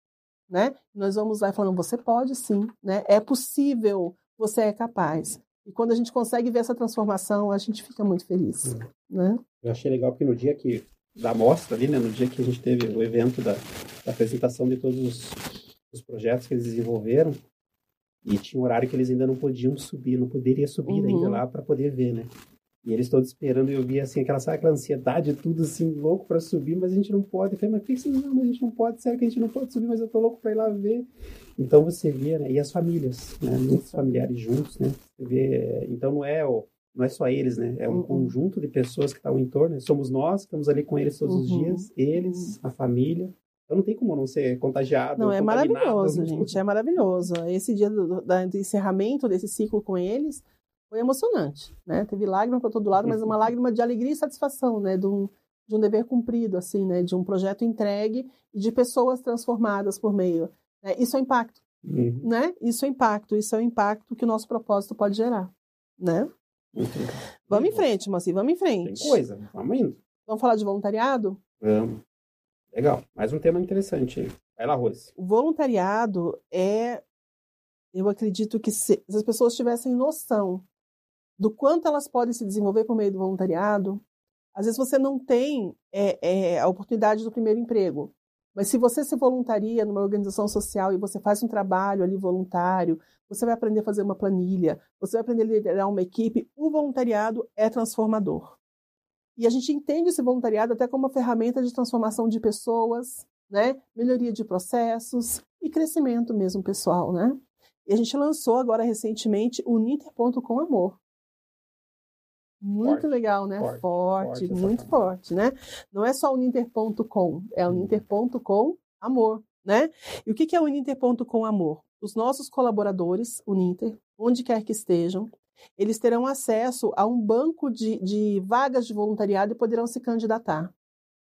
Né? Nós vamos lá falando, você pode sim, né? é possível, você é capaz. E quando a gente consegue ver essa transformação, a gente fica muito feliz. Uhum. Né? Eu achei legal porque no dia que, da mostra ali, né, no dia que a gente teve o evento da, da apresentação de todos os, os projetos que eles desenvolveram, e tinha um horário que eles ainda não podiam subir, não poderia subir uhum. ainda lá para poder ver, né? E eles todos esperando, e eu vi assim, aquela, sabe, aquela ansiedade, tudo assim, louco para subir, mas a gente não pode. Eu falei, mas que assim, não, mas a gente não pode, sério que a gente não pode subir, mas eu tô louco para ir lá ver. Então você vê, né? E as famílias, né? Muitos familiares juntos, né? Você vê, então não é o, não é só eles, né? É um uhum. conjunto de pessoas que estão em torno. Né? Somos nós, estamos ali com eles todos uhum. os dias, eles, uhum. a família. Então não tem como não ser contagiado. Não, é maravilhoso, gente, é maravilhoso. Esse dia do, do, do encerramento desse ciclo com eles foi emocionante, né? Teve lágrima para todo lado, mas uma lágrima de alegria e satisfação, né? De um, de um dever cumprido, assim, né? De um projeto entregue e de pessoas transformadas por meio. Né? Isso é impacto, uhum. né? Isso é impacto, isso é o impacto que o nosso propósito pode gerar, né? Uhum. Vamos em frente, Moacir, vamos em frente. Tem coisa, vamos indo. Vamos falar de voluntariado? Vamos. Legal, mais um tema interessante. Vai lá, Rose. O voluntariado é, eu acredito que se, se as pessoas tivessem noção do quanto elas podem se desenvolver por meio do voluntariado. Às vezes você não tem é, é, a oportunidade do primeiro emprego, mas se você se voluntaria numa organização social e você faz um trabalho ali voluntário, você vai aprender a fazer uma planilha, você vai aprender a liderar uma equipe, o voluntariado é transformador. E a gente entende esse voluntariado até como uma ferramenta de transformação de pessoas, né? melhoria de processos e crescimento mesmo pessoal. Né? E a gente lançou agora recentemente o Ninter.com com Amor, muito forte, legal, né? Forte, forte, forte muito forte, né? Não é só o Ninter.com, é o hum. Ninter.com amor, né? E o que é o Ninter.com amor? Os nossos colaboradores, o Ninter, onde quer que estejam, eles terão acesso a um banco de, de vagas de voluntariado e poderão se candidatar.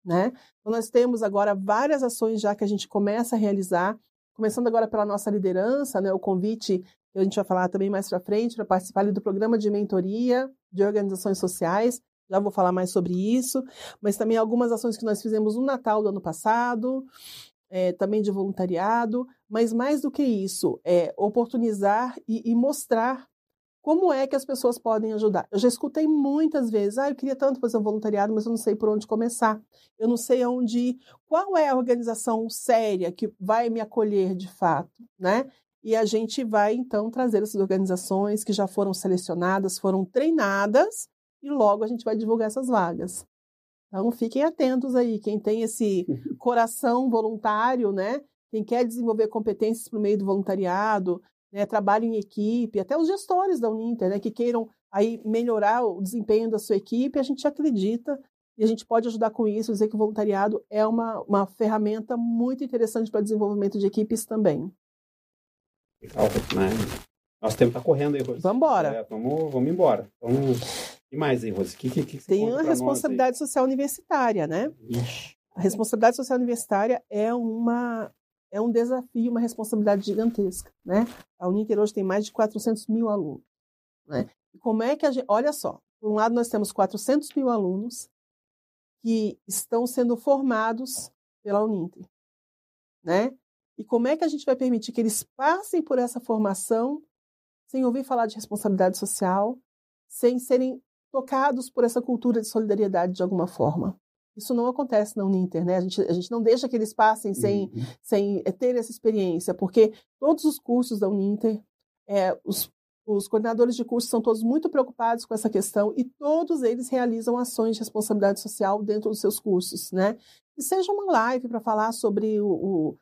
Né? Então, nós temos agora várias ações já que a gente começa a realizar, começando agora pela nossa liderança, né? o convite a gente vai falar também mais para frente, para participar do programa de mentoria de organizações sociais. já vou falar mais sobre isso, mas também algumas ações que nós fizemos no Natal do ano passado, é, também de voluntariado, mas mais do que isso, é oportunizar e, e mostrar como é que as pessoas podem ajudar? Eu já escutei muitas vezes, ah, eu queria tanto fazer um voluntariado, mas eu não sei por onde começar. Eu não sei aonde ir. Qual é a organização séria que vai me acolher de fato, né? E a gente vai, então, trazer essas organizações que já foram selecionadas, foram treinadas, e logo a gente vai divulgar essas vagas. Então, fiquem atentos aí, quem tem esse coração voluntário, né? Quem quer desenvolver competências por meio do voluntariado, né, trabalho em equipe, até os gestores da Uninter, né, que queiram aí melhorar o desempenho da sua equipe, a gente acredita e a gente pode ajudar com isso, dizer que o voluntariado é uma, uma ferramenta muito interessante para desenvolvimento de equipes também. Legal, né? Nosso tempo está correndo aí, Rose. Vamos embora. É, vamos, vamos embora. Então, e mais aí, Rose? Que, que, que Tem a responsabilidade social universitária, né? Ixi. A responsabilidade social universitária é uma é um desafio, uma responsabilidade gigantesca, né? A Uninter hoje tem mais de 400 mil alunos, né? E como é que a gente... Olha só, por um lado nós temos 400 mil alunos que estão sendo formados pela Uninter, né? E como é que a gente vai permitir que eles passem por essa formação sem ouvir falar de responsabilidade social, sem serem tocados por essa cultura de solidariedade de alguma forma? Isso não acontece na Uninter, né? A gente, a gente não deixa que eles passem sem, uhum. sem eh, ter essa experiência, porque todos os cursos da Uninter, é, os, os coordenadores de curso são todos muito preocupados com essa questão e todos eles realizam ações de responsabilidade social dentro dos seus cursos, né? E seja uma live para falar sobre o, o,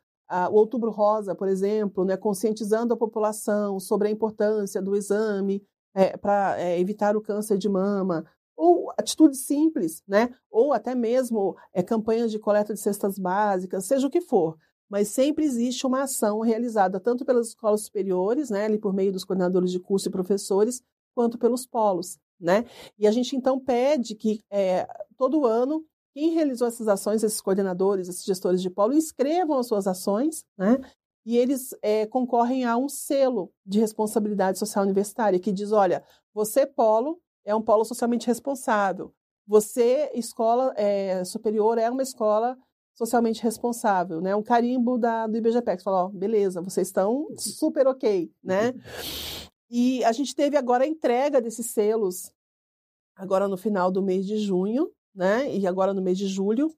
o Outubro Rosa, por exemplo, né? conscientizando a população sobre a importância do exame é, para é, evitar o câncer de mama, ou atitudes simples, né? Ou até mesmo é, campanhas de coleta de cestas básicas, seja o que for. Mas sempre existe uma ação realizada tanto pelas escolas superiores, né, ali por meio dos coordenadores de curso e professores, quanto pelos polos, né? E a gente então pede que é, todo ano quem realizou essas ações, esses coordenadores, esses gestores de polo, inscrevam as suas ações, né? E eles é, concorrem a um selo de responsabilidade social universitária que diz: olha, você, polo, é um polo socialmente responsável. Você, escola é, superior, é uma escola socialmente responsável, né? Um carimbo da, do IBGPEC, fala, ó, beleza, vocês estão super ok, né? E a gente teve agora a entrega desses selos agora no final do mês de junho, né? E agora no mês de julho,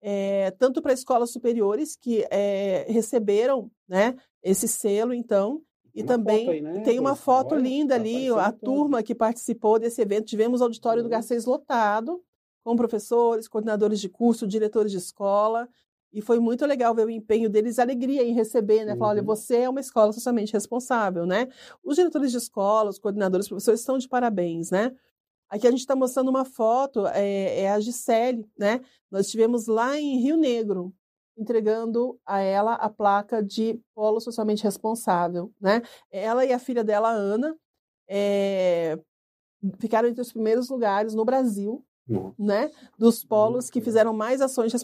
é, tanto para escolas superiores que é, receberam, né? Esse selo, então, e também aí, né? tem uma foto Olha, linda tá ali, a turma que participou desse evento. Tivemos o auditório uhum. do Garcês lotado, com professores, coordenadores de curso, diretores de escola. E foi muito legal ver o empenho deles, a alegria em receber, né? Uhum. Falar, olha, uhum. você é uma escola socialmente responsável, né? Os diretores de escola, os coordenadores, os professores estão de parabéns, né? Aqui a gente está mostrando uma foto, é, é a Gisele, né? Nós estivemos lá em Rio Negro, entregando a ela a placa de polo socialmente responsável, né? Ela e a filha dela, Ana, é, ficaram entre os primeiros lugares no Brasil, né? Dos polos que fizeram mais ações de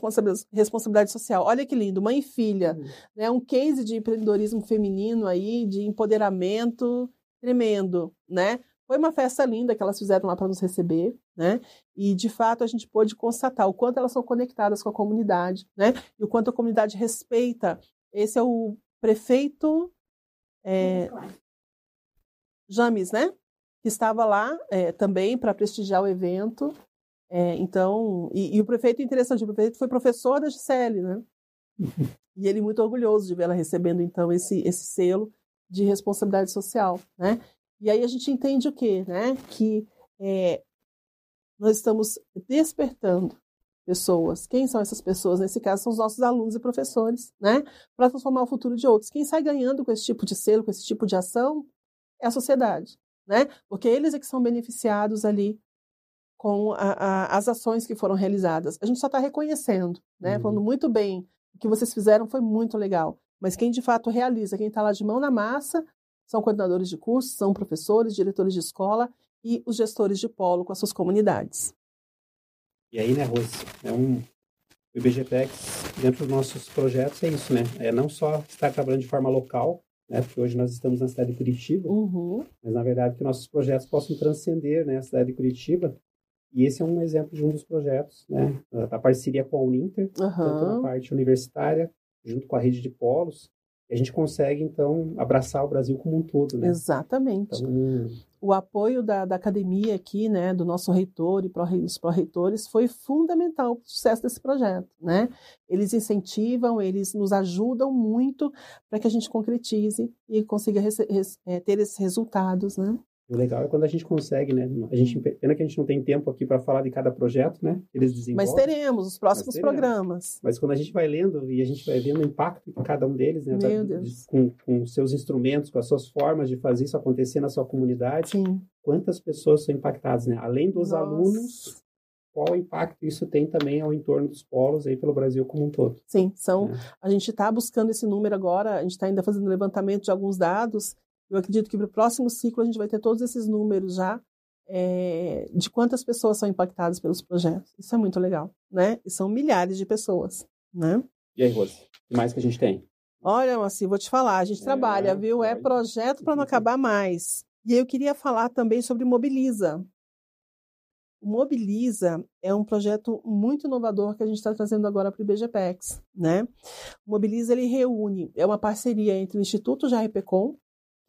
responsabilidade social. Olha que lindo, mãe e filha, uhum. né? Um case de empreendedorismo feminino aí, de empoderamento tremendo, né? Foi uma festa linda que elas fizeram lá para nos receber, né? E de fato a gente pôde constatar o quanto elas são conectadas com a comunidade, né? E o quanto a comunidade respeita. Esse é o prefeito é, James, né? Que estava lá é, também para prestigiar o evento. É, então, e, e, o prefeito interessante, o prefeito foi professor da Gisele, né? e ele muito orgulhoso de vê-la recebendo então esse esse selo de responsabilidade social, né? E aí a gente entende o quê? Né? Que é, nós estamos despertando pessoas. Quem são essas pessoas? Nesse caso, são os nossos alunos e professores, né? Para transformar o futuro de outros. Quem sai ganhando com esse tipo de selo, com esse tipo de ação, é a sociedade, né? Porque eles é que são beneficiados ali com a, a, as ações que foram realizadas. A gente só está reconhecendo, né? Uhum. Falando muito bem, o que vocês fizeram foi muito legal. Mas quem de fato realiza, quem está lá de mão na massa, são coordenadores de curso, são professores, diretores de escola e os gestores de polo com as suas comunidades. E aí, né, Rose, é um, o IBGPEX, dentro dos nossos projetos, é isso, né? É não só estar trabalhando de forma local, né? Porque hoje nós estamos na cidade de Curitiba, uhum. mas na verdade que nossos projetos possam transcender, né, a cidade de Curitiba E esse é um exemplo de um dos projetos, né? Da parceria com a Uninter, uhum. tanto na parte universitária, junto com a rede de polos, a gente consegue, então, abraçar o Brasil como um todo, né? Exatamente. Então, o apoio da, da, academia aqui, né, do nosso reitor e dos pró-reitores foi fundamental para o sucesso desse projeto, né? Eles incentivam, eles nos ajudam muito para que a gente concretize e consiga é, ter esses resultados, né? O legal é quando a gente consegue, né? A gente, pena que a gente não tem tempo aqui para falar de cada projeto, né? Eles desenvolvem. Mas teremos os próximos teremos. programas. Mas quando a gente vai lendo e a gente vai vendo o impacto de cada um deles, né? Meu da, Deus. Com, com seus instrumentos, com as suas formas de fazer isso acontecer na sua comunidade. Sim. Quantas pessoas são impactadas, né? Além dos Nossa. alunos, qual impacto isso tem também ao entorno dos polos aí pelo Brasil como um todo. Sim, são. É. A gente está buscando esse número agora, a gente está ainda fazendo levantamento de alguns dados eu acredito que para o próximo ciclo a gente vai ter todos esses números já é, de quantas pessoas são impactadas pelos projetos. Isso é muito legal, né? E são milhares de pessoas, né? E aí, Rose, o que mais que a gente tem? Olha, assim, vou te falar, a gente é, trabalha, viu? É projeto para não acabar mais. E eu queria falar também sobre Mobiliza. O Mobiliza é um projeto muito inovador que a gente está trazendo agora para o IBGPEX, né? O Mobiliza, ele reúne, é uma parceria entre o Instituto JRPCom,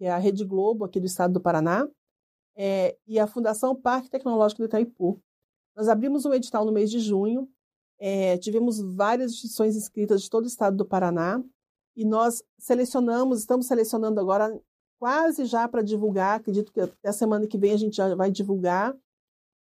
que é a Rede Globo aqui do estado do Paraná, é, e a Fundação Parque Tecnológico do Itaipu. Nós abrimos um edital no mês de junho, é, tivemos várias instituições inscritas de todo o estado do Paraná, e nós selecionamos, estamos selecionando agora, quase já para divulgar, acredito que até a semana que vem a gente já vai divulgar,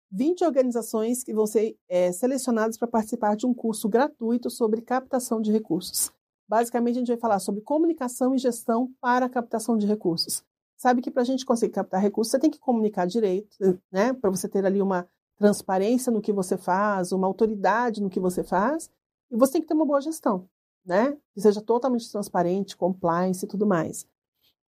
20 organizações que vão ser é, selecionadas para participar de um curso gratuito sobre captação de recursos. Basicamente, a gente vai falar sobre comunicação e gestão para a captação de recursos. Sabe que para a gente conseguir captar recursos, você tem que comunicar direito, né? Para você ter ali uma transparência no que você faz, uma autoridade no que você faz, e você tem que ter uma boa gestão, né? Que seja totalmente transparente, compliance e tudo mais.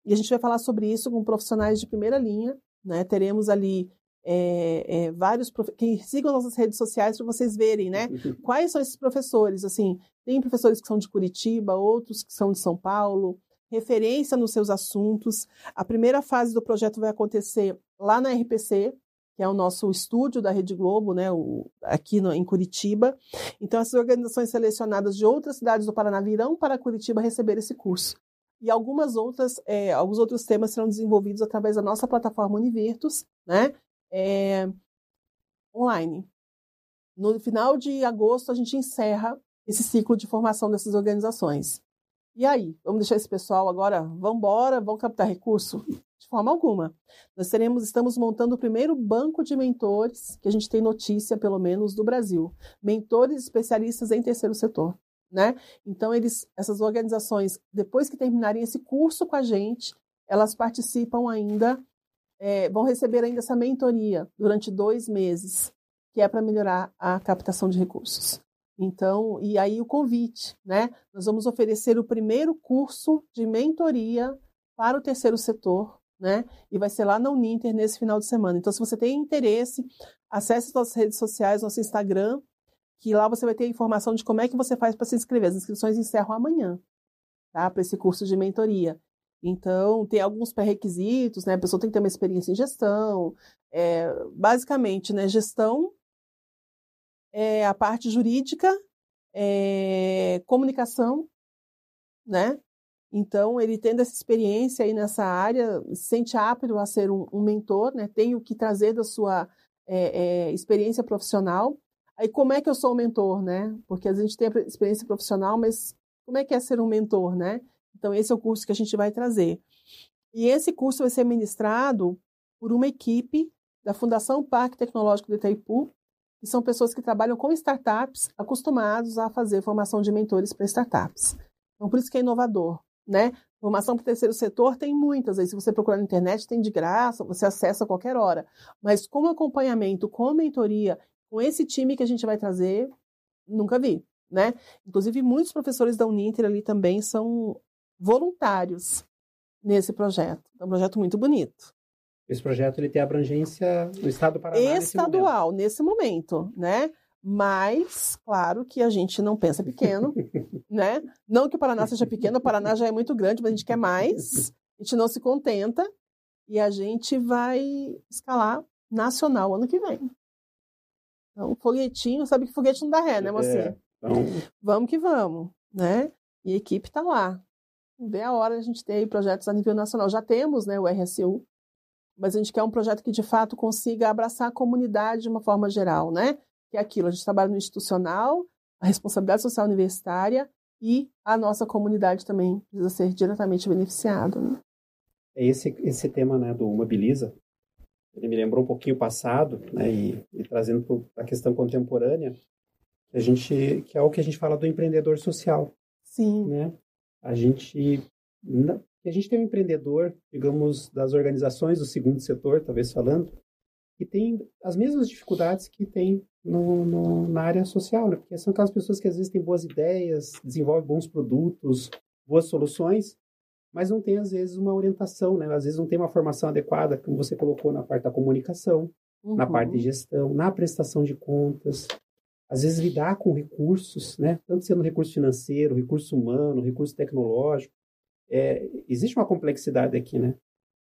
E a gente vai falar sobre isso com profissionais de primeira linha, né? Teremos ali é, é, vários que sigam nossas redes sociais para vocês verem, né? Quais são esses professores? Assim, tem professores que são de Curitiba, outros que são de São Paulo, referência nos seus assuntos. A primeira fase do projeto vai acontecer lá na RPC, que é o nosso estúdio da Rede Globo, né, o, aqui no, em Curitiba. Então, essas organizações selecionadas de outras cidades do Paraná virão para Curitiba receber esse curso. E algumas outras, é, alguns outros temas serão desenvolvidos através da nossa plataforma Univertus, né, é, online. No final de agosto, a gente encerra esse ciclo de formação dessas organizações. E aí, vamos deixar esse pessoal agora, vamos embora, vamos captar recurso? De forma alguma. Nós teremos, estamos montando o primeiro banco de mentores que a gente tem notícia, pelo menos, do Brasil. Mentores especialistas em terceiro setor. Né? Então, eles, essas organizações, depois que terminarem esse curso com a gente, elas participam ainda é, vão receber ainda essa mentoria durante dois meses, que é para melhorar a captação de recursos. Então, e aí o convite, né? Nós vamos oferecer o primeiro curso de mentoria para o terceiro setor, né? E vai ser lá na Uninter nesse final de semana. Então, se você tem interesse, acesse as nossas redes sociais, nosso Instagram, que lá você vai ter informação de como é que você faz para se inscrever. As inscrições encerram amanhã, tá? Para esse curso de mentoria. Então, tem alguns pré-requisitos, né? A pessoa tem que ter uma experiência em gestão. É, basicamente, né? Gestão, é, a parte jurídica, é, comunicação, né? Então, ele tendo essa experiência aí nessa área, se sente apto a ser um, um mentor, né? Tem o que trazer da sua é, é, experiência profissional. Aí, como é que eu sou um mentor, né? Porque a gente tem a experiência profissional, mas como é que é ser um mentor, né? Então, esse é o curso que a gente vai trazer. E esse curso vai ser ministrado por uma equipe da Fundação Parque Tecnológico do Itaipu, que são pessoas que trabalham com startups, acostumados a fazer formação de mentores para startups. Então, por isso que é inovador, né? Formação para o terceiro setor tem muitas, aí se você procurar na internet tem de graça, você acessa a qualquer hora. Mas com acompanhamento, com mentoria, com esse time que a gente vai trazer, nunca vi, né? Inclusive, muitos professores da Uninter ali também são voluntários nesse projeto. É um projeto muito bonito. Esse projeto ele tem abrangência no estado do Paraná estadual nesse momento, nesse momento né? Mas, claro que a gente não pensa pequeno, né? Não que o Paraná seja pequeno, o Paraná já é muito grande, mas a gente quer mais. A gente não se contenta e a gente vai escalar nacional ano que vem. Então, foguetinho, sabe que foguete não dá ré, né, mocinha? É, então... Vamos que vamos, né? E a equipe está lá. Vê a hora a gente ter projetos a nível nacional. Já temos, né, o RSU, mas a gente quer um projeto que de fato consiga abraçar a comunidade de uma forma geral, né? Que é aquilo, a gente trabalha no institucional, a responsabilidade social universitária e a nossa comunidade também precisa ser diretamente beneficiada. Né? Esse, esse tema né, do Mobiliza, ele me lembrou um pouquinho o passado, né, e, e trazendo para a questão contemporânea, a gente, que é o que a gente fala do empreendedor social. Sim. Né? A gente a gente tem um empreendedor, digamos, das organizações do segundo setor, talvez falando, que tem as mesmas dificuldades que tem no, no, na área social, né? Porque são aquelas pessoas que às vezes têm boas ideias, desenvolvem bons produtos, boas soluções, mas não tem às vezes uma orientação, né? Às vezes não tem uma formação adequada, como você colocou na parte da comunicação, uhum. na parte de gestão, na prestação de contas. Às vezes lidar com recursos, né? Tanto sendo recurso financeiro, recurso humano, recurso tecnológico. É, existe uma complexidade aqui, né?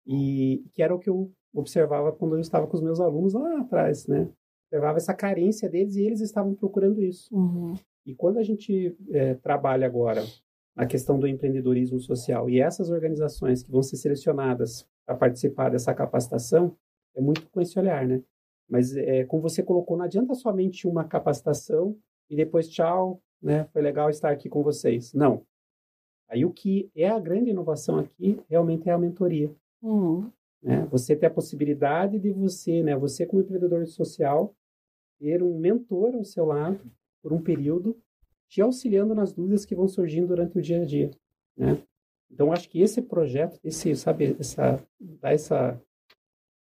E que era o que eu observava quando eu estava com os meus alunos lá atrás, né? Observava essa carência deles e eles estavam procurando isso. Uhum. E quando a gente é, trabalha agora na questão do empreendedorismo social e essas organizações que vão ser selecionadas para participar dessa capacitação, é muito com esse olhar, né? Mas, é, como você colocou, não adianta somente uma capacitação e depois tchau, né? Foi legal estar aqui com vocês. Não. Aí o que é a grande inovação aqui realmente é a mentoria. Uhum. Né? Você ter a possibilidade de você, né, você como empreendedor social, ter um mentor ao seu lado por um período, te auxiliando nas dúvidas que vão surgindo durante o dia a dia, né? Então acho que esse projeto, esse, sabe, essa dar essa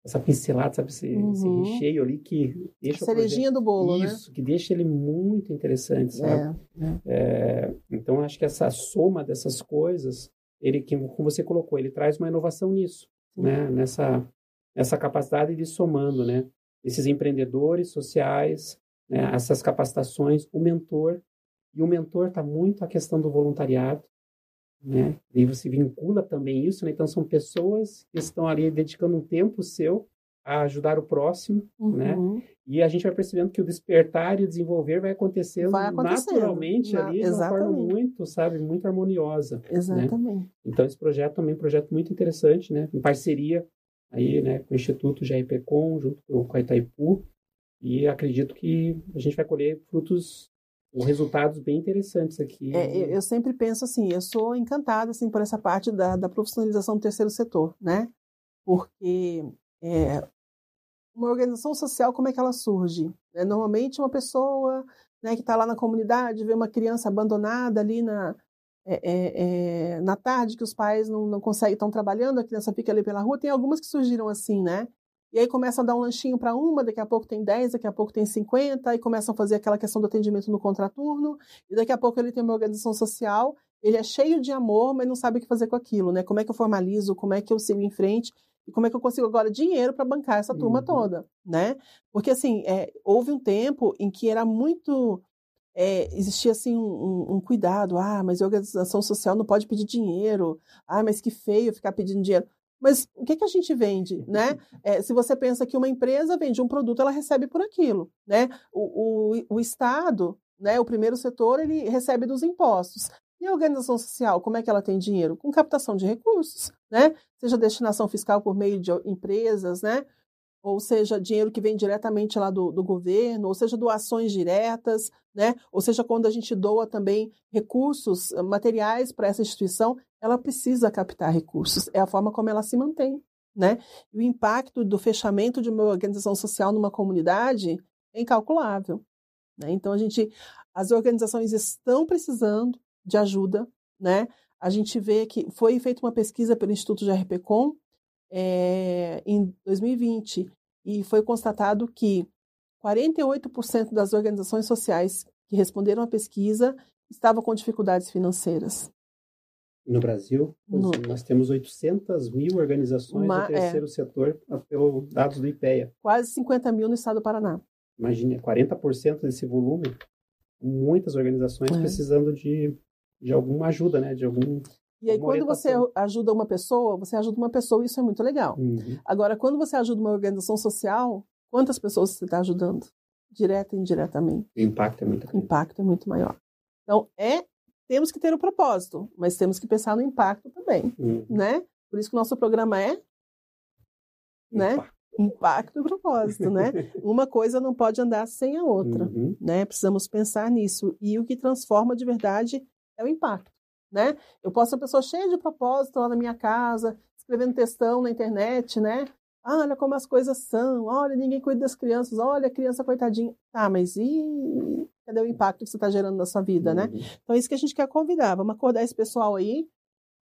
essa pincelada, sabe, esse, uhum. esse recheio ali que deixa cerejinha projeto, do bolo, isso, né? Isso, que deixa ele muito interessante, sabe? É, é. É, então acho que essa soma dessas coisas, ele que como você colocou, ele traz uma inovação nisso, né? Nessa, nessa capacidade de somando, né? Esses empreendedores sociais, né? essas capacitações, o mentor. E o mentor está muito a questão do voluntariado, né? E você vincula também isso, né? Então são pessoas que estão ali dedicando um tempo seu a ajudar o próximo, uhum. né? E a gente vai percebendo que o despertar e o desenvolver vai acontecendo, vai acontecendo naturalmente Na, ali de uma forma muito, sabe, muito harmoniosa. Né? Exatamente. Né? Então esse projeto também é um projeto muito interessante, né? Em parceria aí, né, com o Instituto GRPcom, junto com a Itaipu, e acredito que a gente vai colher frutos resultados bem interessantes aqui. É, eu sempre penso assim, eu sou encantada assim por essa parte da, da profissionalização do terceiro setor, né? Porque é, uma organização social, como é que ela surge? É, normalmente uma pessoa né, que está lá na comunidade vê uma criança abandonada ali na, é, é, é, na tarde que os pais não, não conseguem, estão trabalhando, a criança fica ali pela rua. Tem algumas que surgiram assim, né? E aí começam a dar um lanchinho para uma, daqui a pouco tem 10, daqui a pouco tem 50, e começam a fazer aquela questão do atendimento no contraturno, e daqui a pouco ele tem uma organização social, ele é cheio de amor, mas não sabe o que fazer com aquilo, né? Como é que eu formalizo, como é que eu sigo em frente, e como é que eu consigo agora dinheiro para bancar essa turma uhum. toda, né? Porque, assim, é, houve um tempo em que era muito... É, existia, assim, um, um, cuidado. Ah, mas a organização social não pode pedir dinheiro. Ah, mas que feio ficar pedindo dinheiro. Mas o que, que a gente vende, né? É, se você pensa que uma empresa vende um produto, ela recebe por aquilo, né? O, o, o Estado, né, o primeiro setor, ele recebe dos impostos. E a organização social, como é que ela tem dinheiro? Com captação de recursos, né? Seja destinação fiscal por meio de empresas, né? Ou seja, dinheiro que vem diretamente lá do, do, governo, ou seja, doações diretas, né? ou seja, quando a gente doa também recursos eh, materiais para essa instituição, ela precisa captar recursos, é a forma como ela se mantém. Né? E o impacto do fechamento de uma organização social numa comunidade é incalculável. Né? Então, a gente, as organizações estão precisando de ajuda. Né? A gente vê que foi feita uma pesquisa pelo Instituto de RPCom, é, em 2020 e foi constatado que 48% das organizações sociais que responderam à pesquisa estavam com dificuldades financeiras. No Brasil, no... nós temos 800 mil organizações Uma, do é. terceiro é. setor, pelo dados do IPEA. Quase 50 mil no estado do Paraná. Imagine, 40% desse volume, muitas organizações é. precisando de, de alguma ajuda, né? de algum e aí, quando você ajuda uma pessoa, você ajuda uma pessoa, isso é muito legal. Uhum. Agora, quando você ajuda uma organização social, quantas pessoas você está ajudando? direta e indiretamente. O impacto é muito. O impacto é muito maior. Então, é, temos que ter o propósito, mas temos que pensar no impacto também, uhum. né? Por isso que o nosso programa é, né? Impacto e propósito, né? Uma coisa não pode andar sem a outra, uhum. né? Precisamos pensar nisso. E o que transforma de verdade é o impacto, né? Eu posso ser uma pessoa cheia de propósito lá na minha casa, escrevendo textão na internet, né? Ah, olha como as coisas são, olha, ninguém cuida das crianças, olha a criança coitadinha. Tá, mas e cadê o impacto que você está gerando na sua vida, né? uhum. né? Então é isso que a gente quer convidar. Vamos acordar esse pessoal aí,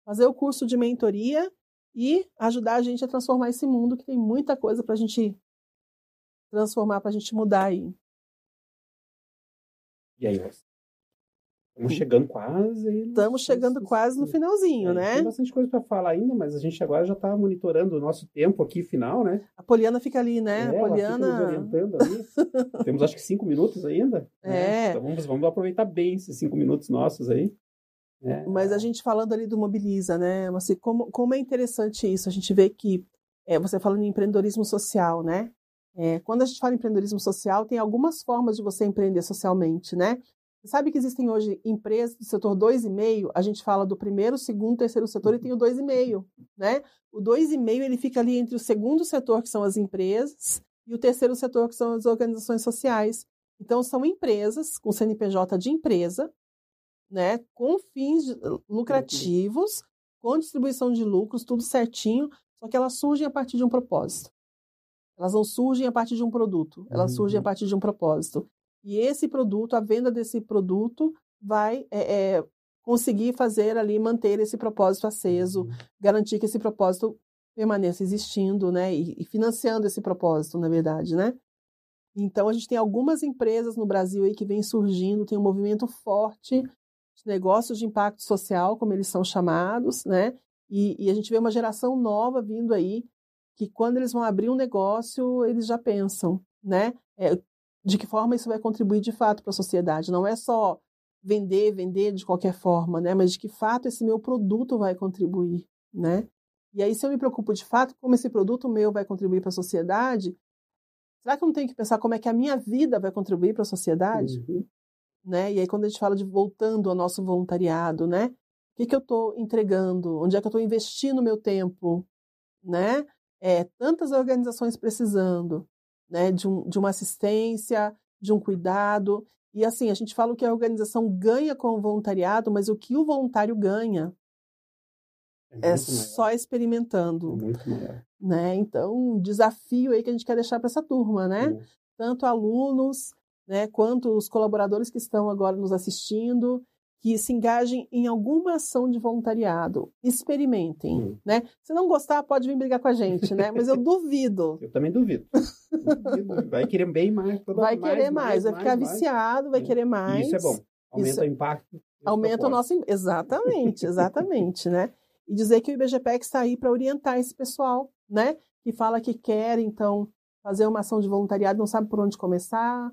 fazer o curso de mentoria e ajudar a gente a transformar esse mundo, que tem muita coisa para a gente transformar, para a gente mudar aí. E aí, Rosa? Estamos chegando quase. Estamos chegando quase no finalzinho, é, né? Tem bastante coisa para falar ainda, mas a gente agora já está monitorando o nosso tempo aqui final, né? A Poliana fica ali, né? É, a Poliana. Temos acho que cinco minutos ainda. É. Né? Então vamos, vamos aproveitar bem esses cinco minutos nossos aí. É. Mas a gente falando ali do Mobiliza, né? Assim, como, como é interessante isso, a gente vê que é, você falando em empreendedorismo social, né? É, quando a gente fala em empreendedorismo social, tem algumas formas de você empreender socialmente, né? Sabe que existem hoje empresas do setor 2,5, a gente fala do primeiro, segundo, terceiro setor e tem o 2,5, né? O 2,5 ele fica ali entre o segundo setor, que são as empresas, e o terceiro setor, que são as organizações sociais. Então, são empresas com CNPJ de empresa, né, com fins lucrativos, com distribuição de lucros, tudo certinho, só que elas surgem a partir de um propósito. Elas não surgem a partir de um produto, elas uhum. surgem a partir de um propósito. E esse produto, a venda desse produto, vai é, é, conseguir fazer ali, manter esse propósito aceso, uhum. garantir que esse propósito permaneça existindo, né? E, e, financiando esse propósito, na verdade, né? Então, a gente tem algumas empresas no Brasil aí que vem surgindo, tem um movimento forte de negócios de impacto social, como eles são chamados, né? E, e a gente vê uma geração nova vindo aí, que quando eles vão abrir um negócio, eles já pensam, né? É, de que forma isso vai contribuir de fato para a sociedade. Não é só vender, vender de qualquer forma, né? Mas de que fato esse meu produto vai contribuir, né? E aí, se eu me preocupo de fato como esse produto meu vai contribuir para a sociedade, será que eu não tenho que pensar como é que a minha vida vai contribuir para a sociedade? Uhum. Né? E aí, quando a gente fala de voltando ao nosso voluntariado, né? O que, que eu estou entregando? Onde é que eu estou investindo meu tempo? Né? É, tantas organizações precisando né, de, um, de uma assistência, de um cuidado. E assim, a gente fala que a organização ganha com o voluntariado, mas o que o voluntário ganha é, é só experimentando. É. Né? Então, um desafio aí que a gente quer deixar para essa turma, né? Tanto alunos, né, quanto os colaboradores que estão agora nos assistindo, que se engajem em alguma ação de voluntariado. Experimentem, hum. né? Se não gostar, pode vir brigar com a gente, né? Mas eu duvido. eu também duvido. duvido. Vai querer bem mais. vai querer mais, mais, vai ficar mais, viciado, vai querer mais. Isso é bom. Aumenta isso... o impacto. Aumenta o nosso... Exatamente, exatamente, né? E dizer que o IBGPEC está aí para orientar esse pessoal, né? Que fala que quer, então, fazer uma ação de voluntariado, não sabe por onde começar,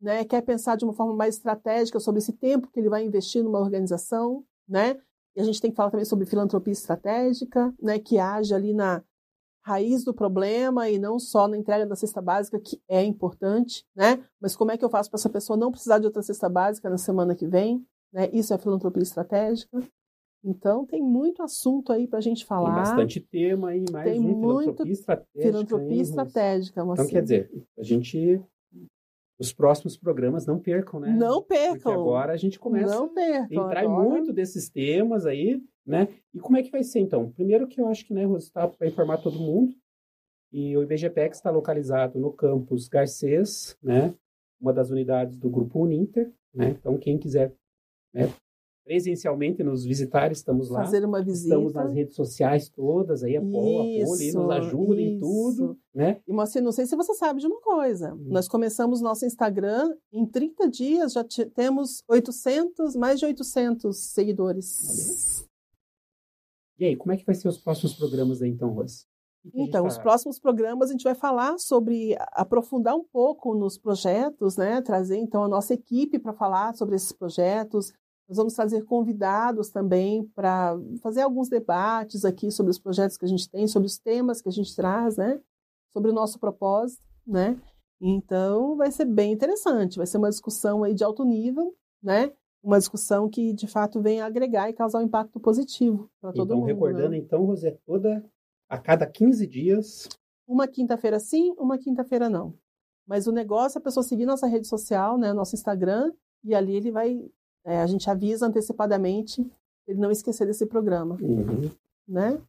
né, quer pensar de uma forma mais estratégica sobre esse tempo que ele vai investir numa organização, né? E a gente tem que falar também sobre filantropia estratégica, né, que age ali na raiz do problema e não só na entrega da cesta básica, que é importante, né? Mas como é que eu faço para essa pessoa não precisar de outra cesta básica na semana que vem? Né? Isso é filantropia estratégica. Então tem muito assunto aí para a gente falar. Tem bastante tema aí, mais tem um, muito filantropia estratégica. Filantropia estratégica, Então quer dizer, a gente os próximos programas não percam, né? Não percam. Porque agora a gente começa não percam, a entrar agora... muito desses temas aí, né? E como é que vai ser então? Primeiro que eu acho que, né, Rose, está para informar todo mundo. E o IBGPEX está localizado no campus Garcês, né? Uma das unidades do grupo Uninter, né? Então quem quiser né, presencialmente nos visitar, estamos lá. Fazer uma visita. Estamos nas redes sociais todas, aí a Poli, nos ajuda em tudo, né? E Moacir, não sei se você sabe de uma coisa. Hum. Nós começamos nosso Instagram, em 30 dias já temos 800, mais de 800 seguidores. E aí, como é que vai ser os próximos programas aí então, Rose? Então, os próximos programas a gente vai falar sobre aprofundar um pouco nos projetos, né? Trazer então a nossa equipe para falar sobre esses projetos, nós vamos trazer convidados também para fazer alguns debates aqui sobre os projetos que a gente tem, sobre os temas que a gente traz, né? Sobre o nosso propósito, né? Então, vai ser bem interessante. Vai ser uma discussão aí de alto nível, né? Uma discussão que, de fato, vem agregar e causar um impacto positivo para todo então, mundo. Então, recordando, né? então, Rosé, toda a cada 15 dias. Uma quinta-feira sim, uma quinta-feira não. Mas o negócio é a pessoa seguir nossa rede social, né, nosso Instagram, e ali ele vai. É, a gente avisa antecipadamente ele não esquecer desse programa. Uhum. Né?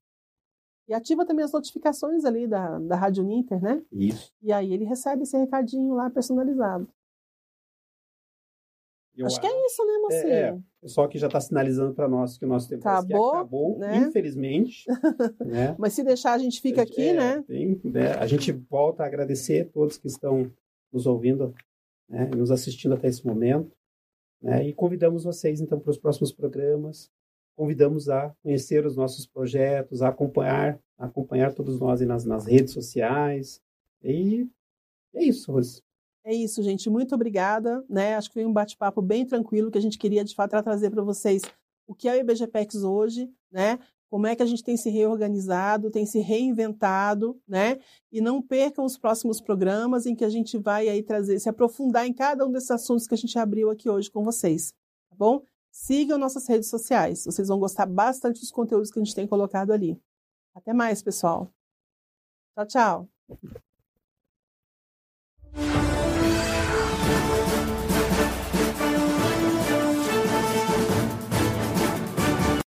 E ativa também as notificações ali da, da Rádio Ninter, né? Isso. E aí ele recebe esse recadinho lá personalizado. Eu acho que é isso, né, mocinho? É, é. O pessoal que já está sinalizando para nós que o nosso tempo acabou, acabou né? infelizmente. né? Mas se deixar, a gente fica aqui, é, né? Tem, né? A gente volta a agradecer a todos que estão nos ouvindo, né? nos assistindo até esse momento. Né? E convidamos vocês, então, para os próximos programas. Convidamos a conhecer os nossos projetos, a acompanhar, a acompanhar todos nós nas, nas redes sociais. E é isso, Rose. É isso, gente. Muito obrigada. Né? Acho que foi um bate-papo bem tranquilo que a gente queria, de fato, trazer para vocês o que é o IBGPEX hoje, né? Como é que a gente tem se reorganizado, tem se reinventado, né? E não percam os próximos programas em que a gente vai aí trazer, se aprofundar em cada um desses assuntos que a gente abriu aqui hoje com vocês, tá bom? Sigam nossas redes sociais. Vocês vão gostar bastante dos conteúdos que a gente tem colocado ali. Até mais, pessoal. Tchau, tchau.